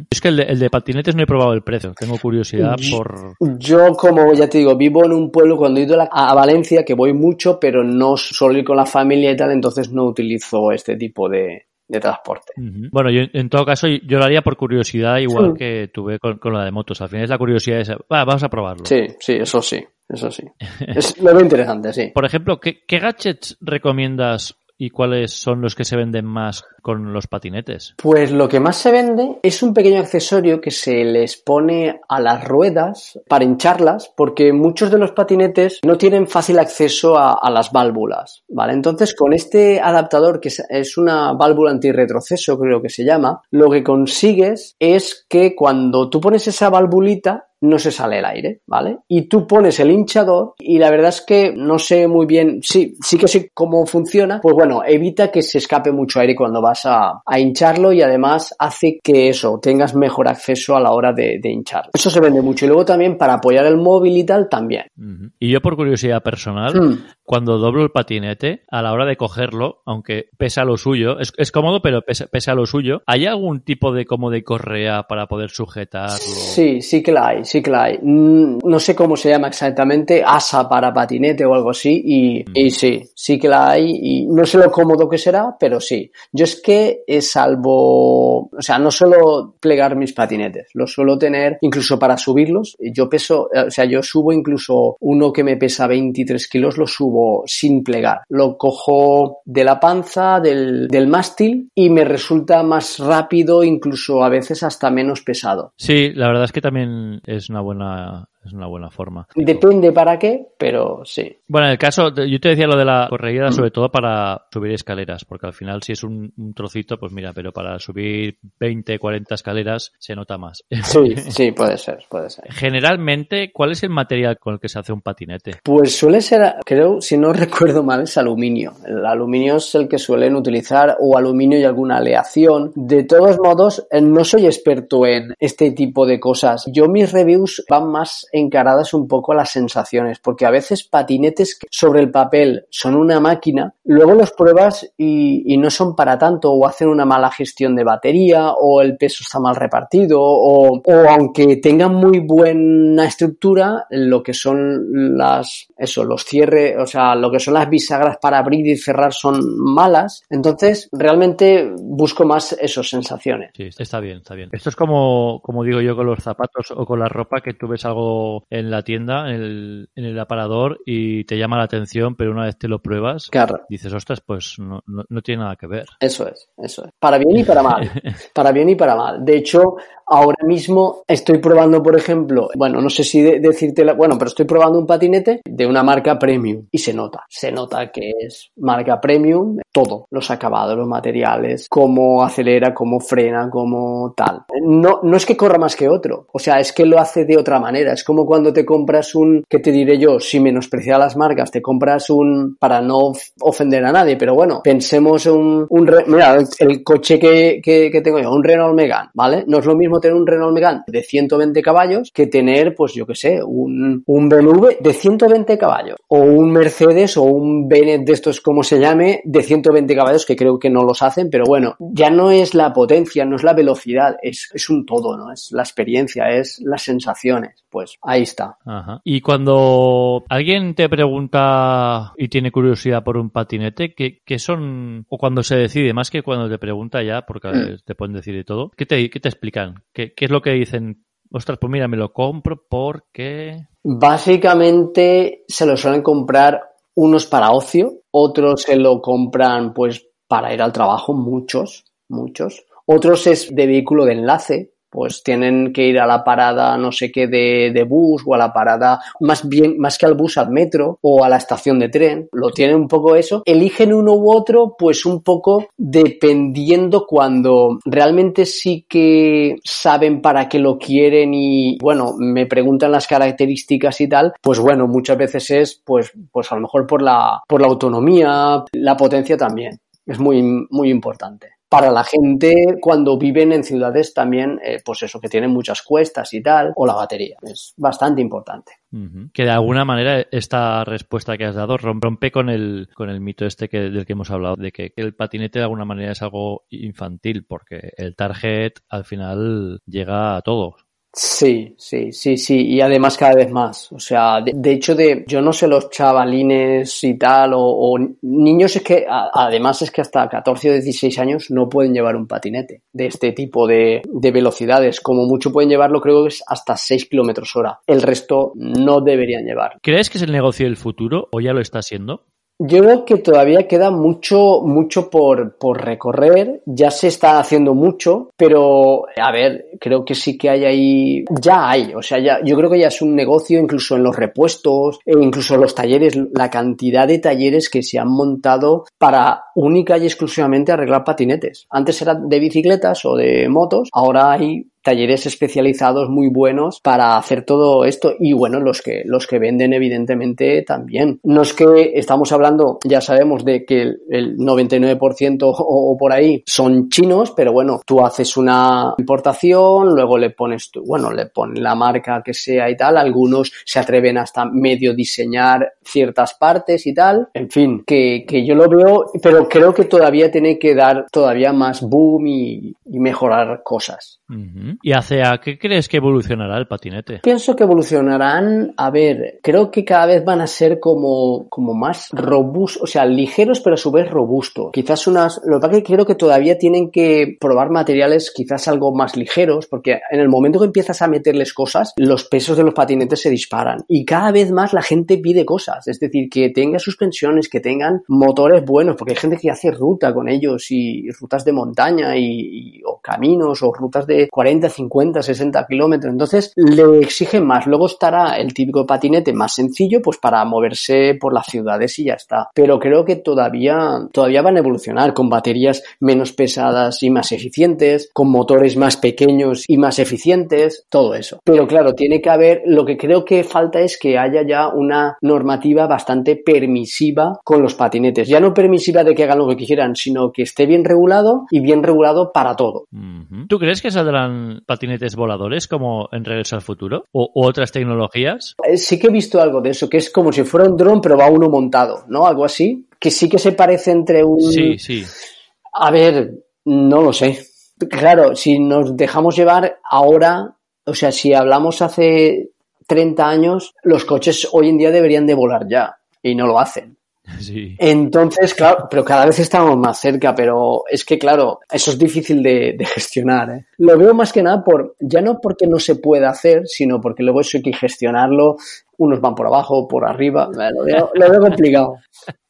Es que el de, el de, patinetes no he probado el precio. Tengo curiosidad por... Yo, como ya te digo, vivo en un pueblo cuando he ido a, Valencia, que voy mucho, pero no suelo ir con la familia y tal, entonces no utilizo este tipo de, de transporte. Bueno, yo en todo caso yo lo haría por curiosidad, igual que tuve con, la de motos. Al final es la curiosidad de vamos a probarlo. Sí, sí, eso sí, eso sí. es lo interesante, sí. Por ejemplo, ¿qué, ¿qué gadgets recomiendas y cuáles son los que se venden más con los patinetes? Pues lo que más se vende es un pequeño accesorio que se les pone a las ruedas para hincharlas, porque muchos de los patinetes no tienen fácil acceso a, las válvulas, ¿vale? Entonces, con este adaptador, que es una válvula antirretroceso, creo que se llama, lo que consigues es que cuando tú pones esa valvulita, no se sale el aire, ¿vale? Y tú pones el hinchador y la verdad es que no sé muy bien, sí, sí que sé cómo funciona, pues bueno, evita que se escape mucho aire cuando vas a, hincharlo y además hace que eso, tengas mejor acceso a la hora de, hincharlo. Eso se vende mucho y luego también para apoyar el móvil y tal también. Y yo por curiosidad personal, hmm. cuando doblo el patinete, a la hora de cogerlo, aunque pesa lo suyo, es, cómodo pero pesa, pesa, lo suyo, ¿hay algún tipo de como de correa para poder sujetarlo? Sí, sí que la hay sí que la hay. Mm, no sé cómo se llama exactamente, asa para patinete o algo así, y, y sí, sí que la hay, y no sé lo cómodo que será, pero sí. Yo es que salvo, o sea, no suelo plegar mis patinetes, los suelo tener incluso para subirlos. Yo peso, o sea, yo subo incluso uno que me pesa 23 kilos, lo subo sin plegar. Lo cojo de la panza, del, del mástil, y me resulta más rápido, incluso a veces hasta menos pesado. Sí, la verdad es que también es una buena es una buena forma. Depende para qué, pero sí. Bueno, en el caso, yo te decía lo de la correída sobre todo para subir escaleras, porque al final si es un, trocito, pues mira, pero para subir 20, 40 escaleras se nota más. Sí, sí, puede ser, puede ser. Generalmente, ¿cuál es el material con el que se hace un patinete? Pues suele ser, creo, si no recuerdo mal, es aluminio. El aluminio es el que suelen utilizar, o aluminio y alguna aleación. De todos modos, eh, no soy experto en este tipo de cosas. Yo mis reviews van más encaradas un poco a las sensaciones, porque a veces patinetes sobre el papel son una máquina, luego los pruebas y, no son para tanto, o hacen una mala gestión de batería, o el peso está mal repartido, o, aunque tengan muy buena estructura, lo que son las, eso, los cierres, o sea, lo que son las bisagras para abrir y cerrar son malas, entonces realmente busco más esas sensaciones. Sí, está bien, está bien. Esto es como, como digo yo con los zapatos o con la ropa, que tú ves algo en la tienda, en el, en el aparador y te llama la atención, pero una vez te lo pruebas, dices, ostras, pues no, no, tiene nada que ver. Eso es, eso es. Para bien y para mal. para bien y para mal. De hecho, ahora mismo estoy probando, por ejemplo, bueno, no sé si decirte, la, bueno, pero estoy probando un patinete de una marca premium y se nota, se nota que es marca premium, todo, los acabados, los materiales, cómo acelera, cómo frena, cómo tal. No, no es que corra más que otro, o sea, es que lo hace de otra manera, es como como cuando te compras un, ¿qué te diré yo? Si menospreciar las marcas, te compras un, para no ofender a nadie, pero bueno, pensemos un, un mira, el, coche que, que, que, tengo yo, un Renault Megane, ¿vale? No es lo mismo tener un Renault Megane de 120 caballos que tener, pues yo qué sé, un, un BMW de 120 caballos o un Mercedes o un Bennett de estos, como se llame, de 120 caballos, que creo que no los hacen, pero bueno, ya no es la potencia, no es la velocidad, es, es un todo, ¿no? Es la experiencia, es las sensaciones. Pues ahí está. Ajá. Y cuando alguien te pregunta y tiene curiosidad por un patinete, ¿qué, qué son? O cuando se decide, más que cuando te pregunta ya, porque mm. te pueden decir de todo, ¿qué te, qué te explican? ¿Qué, ¿Qué es lo que dicen? Ostras, pues mira, me lo compro porque... Básicamente se lo suelen comprar unos para ocio, otros se lo compran pues para ir al trabajo, muchos, muchos. Otros es de vehículo de enlace, pues tienen que ir a la parada no sé qué de, bus o a la parada más bien más que al bus al metro o a la estación de tren. Lo tienen un poco eso. Eligen uno u otro pues un poco dependiendo cuando realmente sí que saben para qué lo quieren y bueno me preguntan las características y tal pues bueno muchas veces es pues pues a lo mejor por la por la autonomía la potencia también. Es muy muy importante para la gente cuando viven en ciudades también, eh, pues eso, que tienen muchas cuestas y tal, o la batería. Es bastante importante. Que de alguna manera esta respuesta que has dado rompe con el, con el mito este que, del que hemos hablado, de que el patinete de alguna manera es algo infantil, porque el target al final llega a todos. Sí, sí, sí, sí, y además cada vez más. O sea, de, hecho, de yo no sé los chavalines y tal, o, niños es que, además es que hasta 14 o 16 años no pueden llevar un patinete de este tipo de, de velocidades. Como mucho pueden llevarlo, creo que es hasta 6 kilómetros hora. El resto no deberían llevar. ¿Crees que es el negocio del futuro o ya lo está siendo? Yo creo que todavía queda mucho, mucho por, por, recorrer. Ya se está haciendo mucho, pero a ver, creo que sí que hay ahí, ya hay. O sea, ya, yo creo que ya es un negocio, incluso en los repuestos, e incluso en los talleres, la cantidad de talleres que se han montado para única y exclusivamente arreglar patinetes. Antes eran de bicicletas o de motos, ahora hay talleres especializados muy buenos para hacer todo esto y bueno, los que, los que venden evidentemente también. No es que estamos hablando, ya sabemos de que el, 99% o, por ahí son chinos, pero bueno, tú haces una importación, luego le pones tu, bueno, le pones la marca que sea y tal, algunos se atreven hasta medio diseñar ciertas partes y tal, en fin, que, que yo lo veo, pero creo que todavía tiene que dar todavía más boom y, mejorar cosas. ¿Y hacia qué crees que evolucionará el patinete? Pienso que evolucionarán, a ver, creo que cada vez van a ser como, como más robustos, o sea, ligeros pero a su vez robustos. Quizás unas, lo que pasa es que creo que todavía tienen que probar materiales quizás algo más ligeros, porque en el momento que empiezas a meterles cosas, los pesos de los patinetes se disparan y cada vez más la gente pide cosas, es decir, que tenga suspensiones, que tengan motores buenos, porque hay gente que hace ruta con ellos y rutas de montaña y, o caminos o rutas de 40 50, 60 kilómetros. Entonces le exigen más. Luego estará el típico patinete más sencillo, pues para moverse por las ciudades y ya está. Pero creo que todavía, todavía van a evolucionar con baterías menos pesadas y más eficientes, con motores más pequeños y más eficientes, todo eso. Pero claro, tiene que haber, lo que creo que falta es que haya ya una normativa bastante permisiva con los patinetes. Ya no permisiva de que hagan lo que quieran, sino que esté bien regulado y bien regulado para todo. ¿Tú crees que saldrán patinetes voladores como en Regreso al Futuro? ¿O otras tecnologías? Eh, sí que he visto algo de eso, que es como si fuera un dron, pero va uno montado, ¿no? Algo así. Que sí que se parece entre un. Sí, sí. A ver, no lo sé. Claro, si nos dejamos llevar ahora, o sea, si hablamos hace 30 años, los coches hoy en día deberían de volar ya y no lo hacen. Entonces, claro, pero cada vez estamos más cerca, pero es que, claro, eso es difícil de, gestionar. ¿eh? Lo veo más que nada por, ya no porque no se pueda hacer, sino porque luego eso hay que gestionarlo. Unos van por abajo, por arriba. Lo veo, lo veo complicado.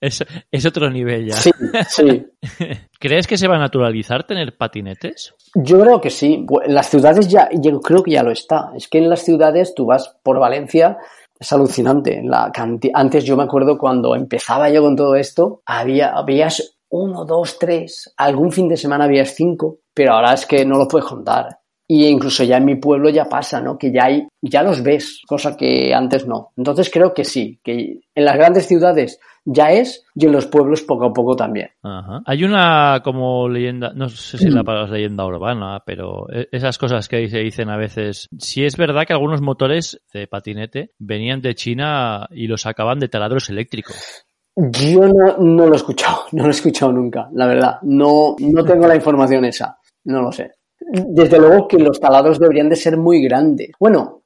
Es, es, otro nivel ya. Sí, sí. ¿Crees que se va a naturalizar tener patinetes? Yo creo que sí. En las ciudades ya, yo creo que ya lo está. Es que en las ciudades tú vas por Valencia es alucinante. La Antes yo me acuerdo cuando empezaba yo con todo esto, había, habías uno, dos, tres, algún fin de semana habías cinco, pero ahora es que no lo puedes contar. Y incluso ya en mi pueblo ya pasa, ¿no? Que ya hay, ya los ves, cosa que antes no. Entonces creo que sí, que en las grandes ciudades ya es y en los pueblos poco a poco también. Ajá. Hay una como leyenda, no sé si la palabra es leyenda urbana, pero e, esas cosas que se dicen a veces, si es verdad que algunos motores de patinete venían de China y los sacaban de taladros eléctricos. Yo no, no lo he escuchado, no lo he escuchado nunca, la verdad. No, no tengo la información esa, no lo sé. Desde luego que los taladros deberían de ser muy grandes. Bueno,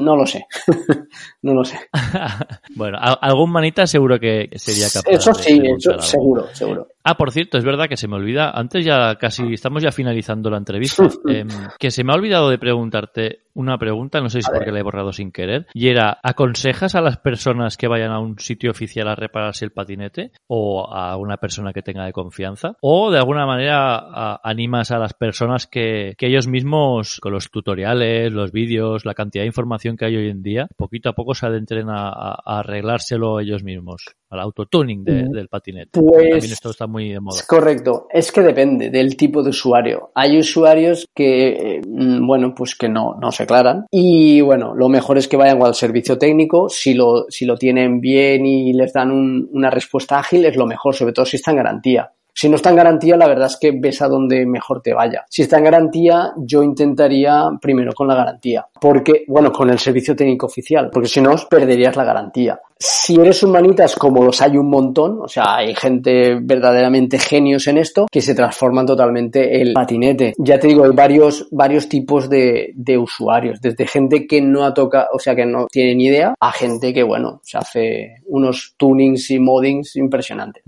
no lo sé. no lo sé. bueno, algún manita seguro que sería capaz. Eso sí, eso seguro, seguro. Ah, por cierto, es verdad que se me olvida, antes ya casi estamos ya finalizando la entrevista, em, que se me ha olvidado de preguntarte una pregunta, no sé si porque la he borrado sin querer, y era, ¿aconsejas a las personas que vayan a un sitio oficial a repararse el patinete o a una persona que tenga de confianza? ¿O de alguna manera animas a las personas que, que ellos mismos, con los tutoriales, los vídeos, la cantidad de información que hay hoy en día, poquito a poco se adentren a, arreglárselo ellos mismos? Al autotuning mm. del patinete. Pues, También esto está muy de moda. Correcto, es que depende del tipo de usuario. Hay usuarios que, eh, mm, bueno, pues que no, no se aclaran. Y bueno, lo mejor es que vayan al servicio técnico. Si lo, si lo tienen bien y les dan una respuesta ágil, es lo mejor, sobre todo si está en garantía. Si no está en garantía, la verdad es que ves a donde mejor te vaya. Si está en garantía, yo intentaría primero con la garantía. Porque, bueno, con el servicio técnico oficial, porque si no, perderías la garantía. Si eres humanitas, como los hay un montón, o sea, hay gente verdaderamente genios en esto, que se transforman totalmente el patinete. Ya te digo, hay varios, varios tipos de, de usuarios, desde gente que no ha tocado, o sea, que no tiene ni idea, a gente que, bueno, se hace unos tunings y moddings impresionantes.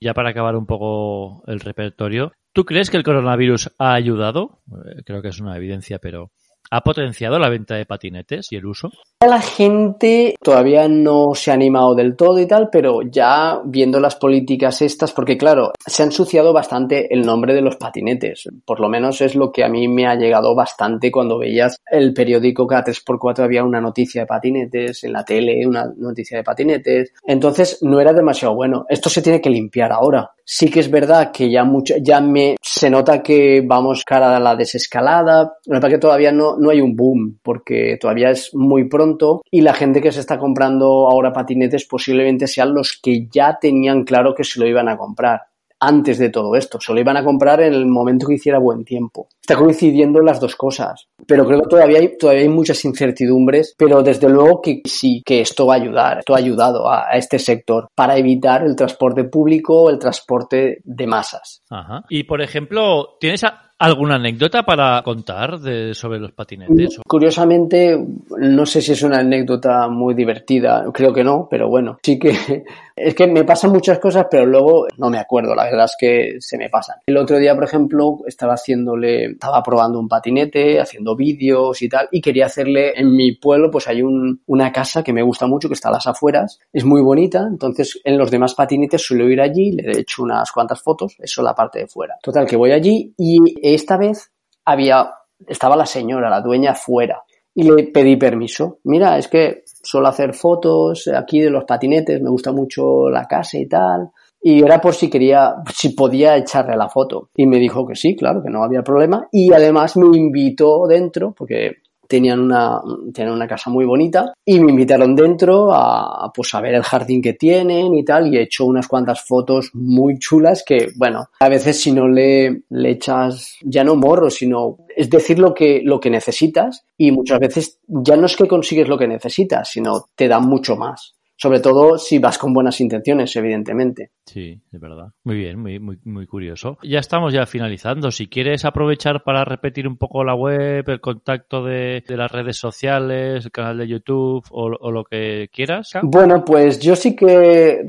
Ya para acabar un poco el repertorio, ¿tú crees que el coronavirus ha ayudado? Eh, creo que es una evidencia, pero ¿Ha potenciado la venta de patinetes y el uso? La gente todavía no se ha animado del todo y tal, pero ya viendo las políticas estas, porque claro, se ha ensuciado bastante el nombre de los patinetes. Por lo menos es lo que a mí me ha llegado bastante cuando veías el periódico cada 3x4 había una noticia de patinetes, en la tele una noticia de patinetes. Entonces no era demasiado bueno. Esto se tiene que limpiar ahora. Sí que es verdad que ya mucho, ya me se nota que vamos cara a la desescalada. Que que todavía no, no hay un boom, porque todavía es muy pronto y la gente que se está comprando ahora patinetes posiblemente sean los que ya tenían claro que se lo iban a comprar antes de todo esto. Se lo iban a comprar en el momento que hiciera buen tiempo. Está coincidiendo las dos cosas. Pero creo que todavía hay, todavía hay muchas incertidumbres, pero desde luego que sí, que esto va a ayudar. Esto ha ayudado a, este sector para evitar el transporte público, el transporte de masas. Ajá. Y por ejemplo, ¿tienes ¿Alguna anécdota para contar de, sobre los patinetes? Curiosamente, no sé si es una anécdota muy divertida, creo que no, pero bueno, sí que es que me pasan muchas cosas, pero luego no me acuerdo, la verdad es que se me pasan. El otro día, por ejemplo, estaba haciéndole, estaba probando un patinete, haciendo vídeos y tal, y quería hacerle en mi pueblo, pues hay un, una casa que me gusta mucho, que está a las afueras, es muy bonita, entonces en los demás patinetes suelo ir allí, le he hecho unas cuantas fotos, eso la parte de fuera. Total, que voy allí y esta vez había, estaba la señora, la dueña fuera. Y le pedí permiso. Mira, es que suelo hacer fotos aquí de los patinetes, me gusta mucho la casa y tal. Y era por si quería, si podía echarle la foto. Y me dijo que sí, claro, que no había problema. Y además me invitó dentro, porque tenían una, tenían una casa muy bonita y me invitaron dentro a, pues, a ver el jardín que tienen y tal y he hecho unas cuantas fotos muy chulas que, bueno, a veces si no le, le echas ya no morro, sino es decir lo que, lo que necesitas y muchas veces ya no es que consigues lo que necesitas, sino te da mucho más. Sobre todo si vas con buenas intenciones, evidentemente. Sí, es verdad. Muy bien, muy, muy, muy curioso. Ya estamos ya finalizando. Si quieres aprovechar para repetir un poco la web, el contacto de, las redes sociales, el canal de YouTube o, lo que quieras. Bueno, pues yo sí que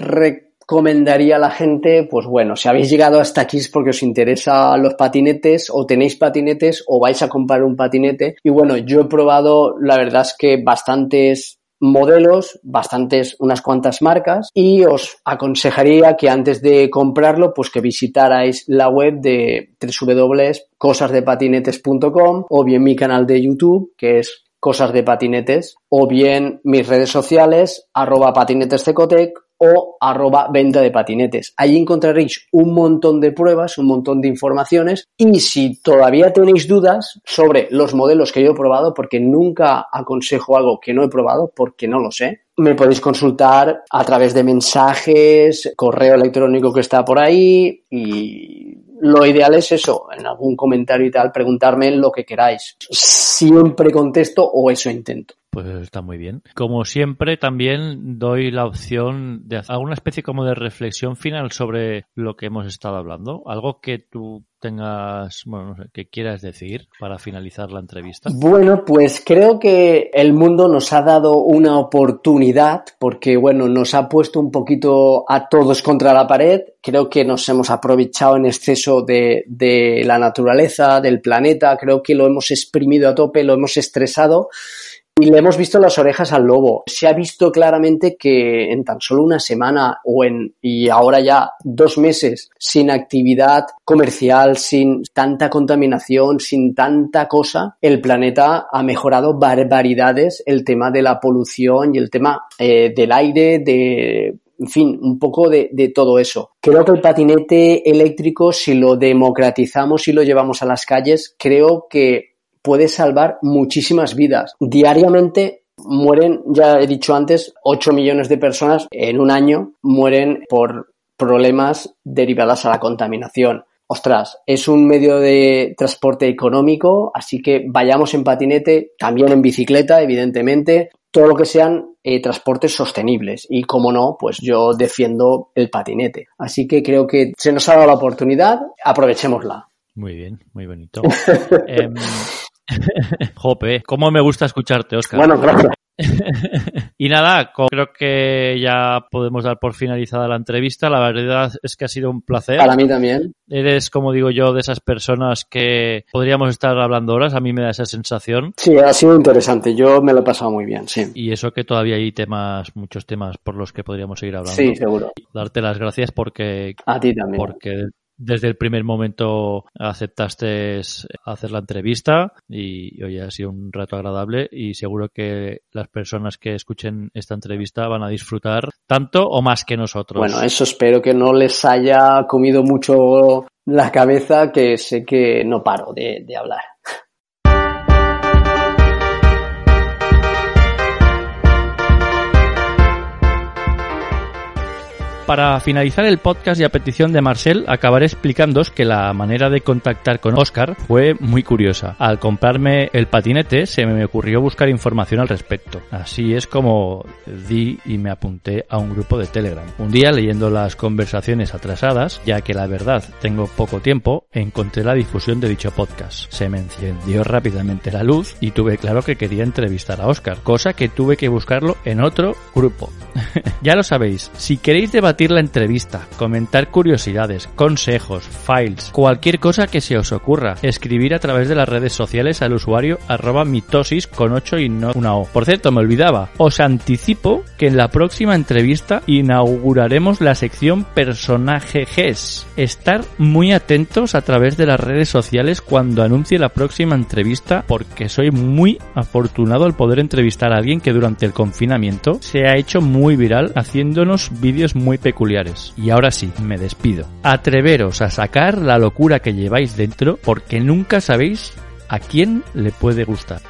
recomendaría a la gente, pues bueno, si habéis llegado hasta aquí es porque os interesan los patinetes o tenéis patinetes o vais a comprar un patinete. Y bueno, yo he probado, la verdad es que bastantes modelos, bastantes, unas cuantas marcas y os aconsejaría que antes de comprarlo, pues que visitarais la web de www.cosasdepatinetes.com o bien mi canal de YouTube, que es Cosas de Patinetes, o bien mis redes sociales, arroba patinetescecotec o arroba venta de patinetes. Allí encontraréis un montón de pruebas, un montón de informaciones y si todavía tenéis dudas sobre los modelos que yo he probado, porque nunca aconsejo algo que no he probado porque no lo sé, me podéis consultar a través de mensajes, correo electrónico que está por ahí y lo ideal es eso, en algún comentario y tal, preguntarme lo que queráis. Siempre contesto o eso intento. Pues está muy bien. Como siempre, también doy la opción de hacer alguna especie como de reflexión final sobre lo que hemos estado hablando. Algo que tú tengas, bueno, que quieras decir para finalizar la entrevista. Bueno, pues creo que el mundo nos ha dado una oportunidad porque, bueno, nos ha puesto un poquito a todos contra la pared. Creo que nos hemos aprovechado en exceso de, de la naturaleza, del planeta. Creo que lo hemos exprimido a tope, lo hemos estresado y le hemos visto las orejas al lobo. Se ha visto claramente que en tan solo una semana o en, y ahora ya dos meses sin actividad comercial, sin tanta contaminación, sin tanta cosa, el planeta ha mejorado barbaridades el tema de la polución y el tema eh, del aire, de en fin, un poco de, de, todo eso. Creo que el patinete eléctrico, si lo democratizamos y lo llevamos a las calles, creo que puede salvar muchísimas vidas. Diariamente mueren, ya he dicho antes, 8 millones de personas en un año mueren por problemas derivados a la contaminación. Ostras, es un medio de transporte económico, así que vayamos en patinete, también en bicicleta, evidentemente, todo lo que sean eh, transportes sostenibles. Y como no, pues yo defiendo el patinete. Así que creo que se nos ha dado la oportunidad, aprovechémosla. Muy bien, muy bonito. eh, Jope, cómo me gusta escucharte, Oscar. Bueno, gracias. y nada, creo que ya podemos dar por finalizada la entrevista. La verdad es que ha sido un placer. Para mí también. Eres, como digo yo, de esas personas que podríamos estar hablando horas. A mí me da esa sensación. Sí, ha sido interesante. Yo me lo he pasado muy bien, sí. Y eso que todavía hay temas, muchos temas por los que podríamos seguir hablando. Sí, seguro. Darte las gracias porque. A ti también. Porque desde el primer momento aceptaste hacer la entrevista y hoy ha sido un rato agradable y seguro que las personas que escuchen esta entrevista van a disfrutar tanto o más que nosotros. Bueno, eso espero que no les haya comido mucho la cabeza, que sé que no paro de, de hablar. Para finalizar el podcast y a petición de Marcel, acabaré explicándoos que la manera de contactar con Oscar fue muy curiosa. Al comprarme el patinete se me ocurrió buscar información al respecto. Así es como di y me apunté a un grupo de Telegram. Un día leyendo las conversaciones atrasadas, ya que la verdad tengo poco tiempo, encontré la difusión de dicho podcast. Se me encendió rápidamente la luz y tuve claro que quería entrevistar a Oscar, cosa que tuve que buscarlo en otro grupo. ya lo sabéis, si queréis debatir la entrevista, comentar curiosidades, consejos, files, cualquier cosa que se os ocurra. Escribir a través de las redes sociales al usuario arroba mitosis con 8 y no una O. Por cierto, me olvidaba, os anticipo que en la próxima entrevista inauguraremos la sección personaje GES. Estar muy atentos a través de las redes sociales cuando anuncie la próxima entrevista porque soy muy afortunado al poder entrevistar a alguien que durante el confinamiento se ha hecho muy viral haciéndonos vídeos muy peculiares. Y ahora sí, me despido. Atreveros a sacar la locura que lleváis dentro porque nunca sabéis a quién le puede gustar.